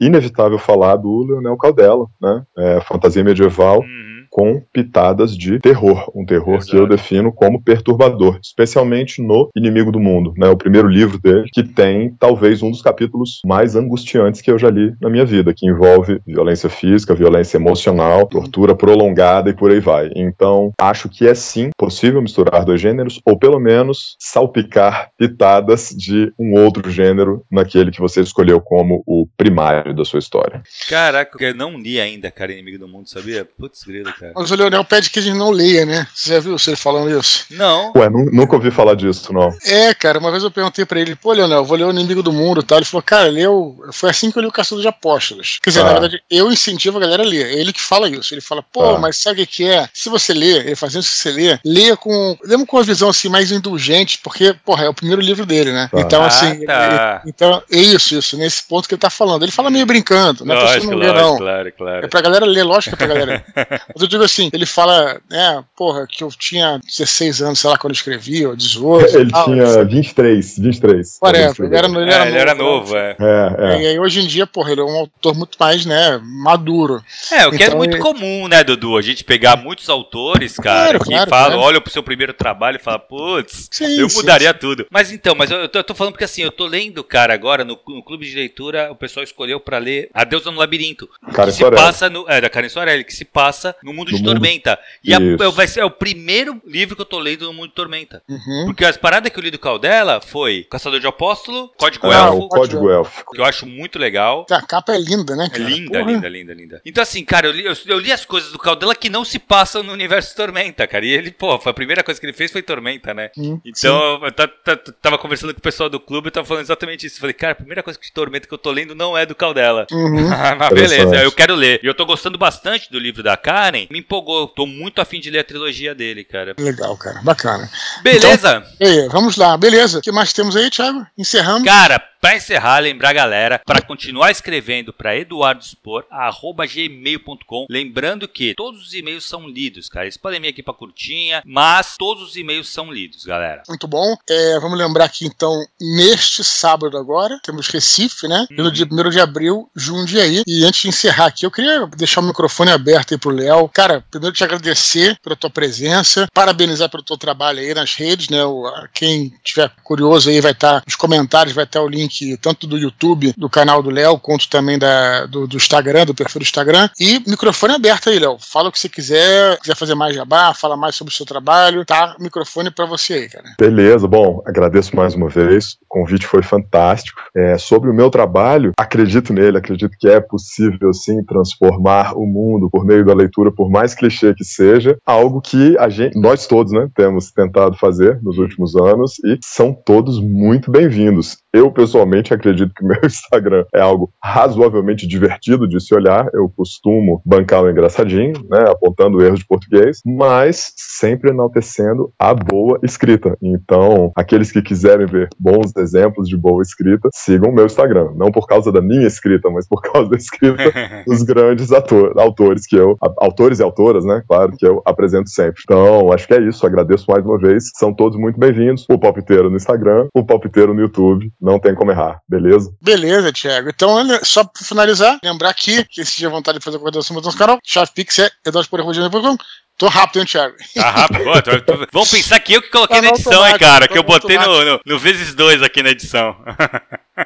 Inevitável falar do Leonel Caldela, né? É, fantasia medieval Uhum. Com pitadas de terror, um terror que Exato. eu defino como perturbador, especialmente no Inimigo do Mundo, né? O primeiro livro dele, que tem talvez um dos capítulos mais angustiantes que eu já li na minha vida, que envolve violência física, violência emocional, tortura prolongada e por aí vai. Então, acho que é sim possível misturar dois gêneros, ou pelo menos salpicar pitadas de um outro gênero naquele que você escolheu como o primário da sua história. Caraca, eu não li ainda, cara, Inimigo do Mundo, sabia? Putz, grilo, cara. Mas o Leonel pede que a gente não leia, né? Você já viu você falando isso? Não. Ué, nu- nunca ouvi falar disso, não. É, cara, uma vez eu perguntei pra ele, pô, Leonel, eu vou ler o Inimigo do Mundo e tal. Ele falou, cara, leu. Foi assim que eu li o Caçador de Apóstolos. Quer dizer, Ah. na verdade, eu incentivo a galera a ler. É ele que fala isso. Ele fala, pô, Ah. mas sabe o que é? Se você ler, ele fazendo se você ler, leia com. Leia com uma visão assim mais indulgente, porque, porra, é o primeiro livro dele, né? Tá. Então, Ah, assim. tá. ele- então, é isso, isso, nesse ponto que ele tá falando. Ele fala meio brincando, não é pra você Lógico, não lógico, não. claro, É claro. pra galera ler, lógico que é pra galera ler. Mas eu digo assim, ele fala, né, porra, que eu tinha 16 anos, sei lá, quando eu escrevi, ou 18. Ele tal, tinha 23, 23. quando ele Whatever, ele era, ele É, era ele era novo. novo, é. É, é. E aí, hoje em dia, porra, ele é um autor muito mais, né, maduro. É, o que é Então, muito é- comum, né, Dudu? A gente pegar muitos autores, cara, Claro, que claro, falam, claro. olham pro seu primeiro trabalho e falam, putz, Sim, eu sim, mudaria tudo. Mas então, mas eu, eu tô, eu tô falando porque assim, eu tô lendo, cara, agora no, no clube de leitura, o pessoal escolheu pra ler A Deusa no Labirinto. Karen que se Sorelli. passa no. É, da Karen Soarelli, que se passa no mundo de mundo- Tormenta. E a- é, vai ser, é o primeiro livro que eu tô lendo no mundo de Tormenta. Uhum. Porque as paradas que eu li do Caldela foi Caçador de Apóstolo, Código É, Elfo, o Código Élfico. que eu acho muito legal. A capa é linda, né, É cara? linda, Porra. linda, linda, linda. Então, assim, cara, eu li, eu, eu li as coisas do Caldela que não se passam no universo de Tormenta, cara. E ele, pô, foi a primeira coisa que ele fez foi Tormenta, né? Hum, Então, eu ta- ta- tava conversando com o pessoal do clube e tava falando exatamente isso. Falei, cara, a primeira coisa de Tormenta que eu tô lendo não é do Caldela. Uhum. Ah, mas beleza, eu quero ler. E eu tô gostando bastante do livro da Karen. Me empolgou. Tô muito afim de ler a trilogia dele, cara. Legal, cara. Bacana. Beleza? E aí, vamos lá. Beleza. O que mais temos aí, Thiago? Encerramos. Cara, pra encerrar, lembrar a galera para continuar escrevendo para eduardospor@gmail.com, lembrando que todos os e-mails são lidos, cara. Eles podem vir aqui para curtinha, mas todos os e-mails são lidos, galera. Muito bom. É, vamos lembrar que, então, neste sábado agora, temos Recife, né? E no dia 1 de abril, Jundiaí. E antes de encerrar aqui, eu queria deixar o microfone aberto aí pro Léo, cara, primeiro te agradecer pela tua presença, parabenizar pelo teu trabalho aí nas redes, né? O, quem tiver curioso aí vai estar tá, nos comentários, vai estar tá o link tanto do YouTube, do canal do Léo, quanto também da, do, do, Instagram, do perfil do Instagram. E microfone aberto aí, Léo. Fala o que você quiser, quiser fazer mais jabá, fala mais sobre o seu trabalho, tá? Microfone para você aí, cara. Beleza, bom, agradeço mais uma vez. O convite foi fantástico. É, sobre o meu trabalho, acredito nele, acredito que é possível sim transformar o mundo por meio da leitura, por mais clichê que seja, algo que a gente, nós todos, né, temos tentado fazer nos últimos anos e são todos muito bem-vindos. Eu, pessoalmente, acredito que meu Instagram é algo razoavelmente divertido de se olhar. Eu costumo bancar o engraçadinho, né, apontando erros de português, mas sempre enaltecendo a boa escrita. Então, aqueles que quiserem ver bons exemplos de boa escrita, sigam o meu Instagram. Não por causa da minha escrita, mas por causa da escrita dos grandes ator, autores que eu, autores e autoras, né, claro, que eu apresento sempre. Então, acho que é isso. Agradeço mais uma vez. São todos muito bem-vindos. O Palpiteiro no Instagram, o Palpiteiro no YouTube não tem como errar, beleza? Beleza, Thiago. Então, só pra finalizar, lembrar aqui que se tiver vontade de fazer qualquer coisa no nosso canal, chave Pix é eduardosporerrodinho.com. Tô rápido, hein, Thiago? Tá rápido. Pô, tô, tô... Vamos pensar que eu que coloquei tá na edição, hein, cara? Que eu botei no, no, no, vezes dois aqui na edição.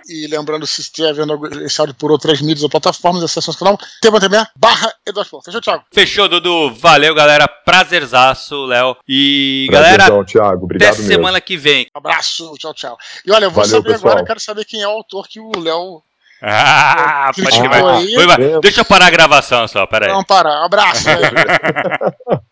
e lembrando, se estiver vendo esse áudio por outras mídias ou plataformas, acesse nosso canal, tema barra Eduardo Fechou, Thiago? Fechou, Dudu. Valeu, galera. Prazerzaço, Léo. E, Prazerzão, galera, Thiago. Obrigado até semana que vem. Abraço, tchau, tchau. E olha, eu vou Valeu, saber pessoal. agora, quero saber quem é o autor que o Léo ah, pode que vai. Deixa eu parar a gravação só, peraí. Vamos parar. Um abraço.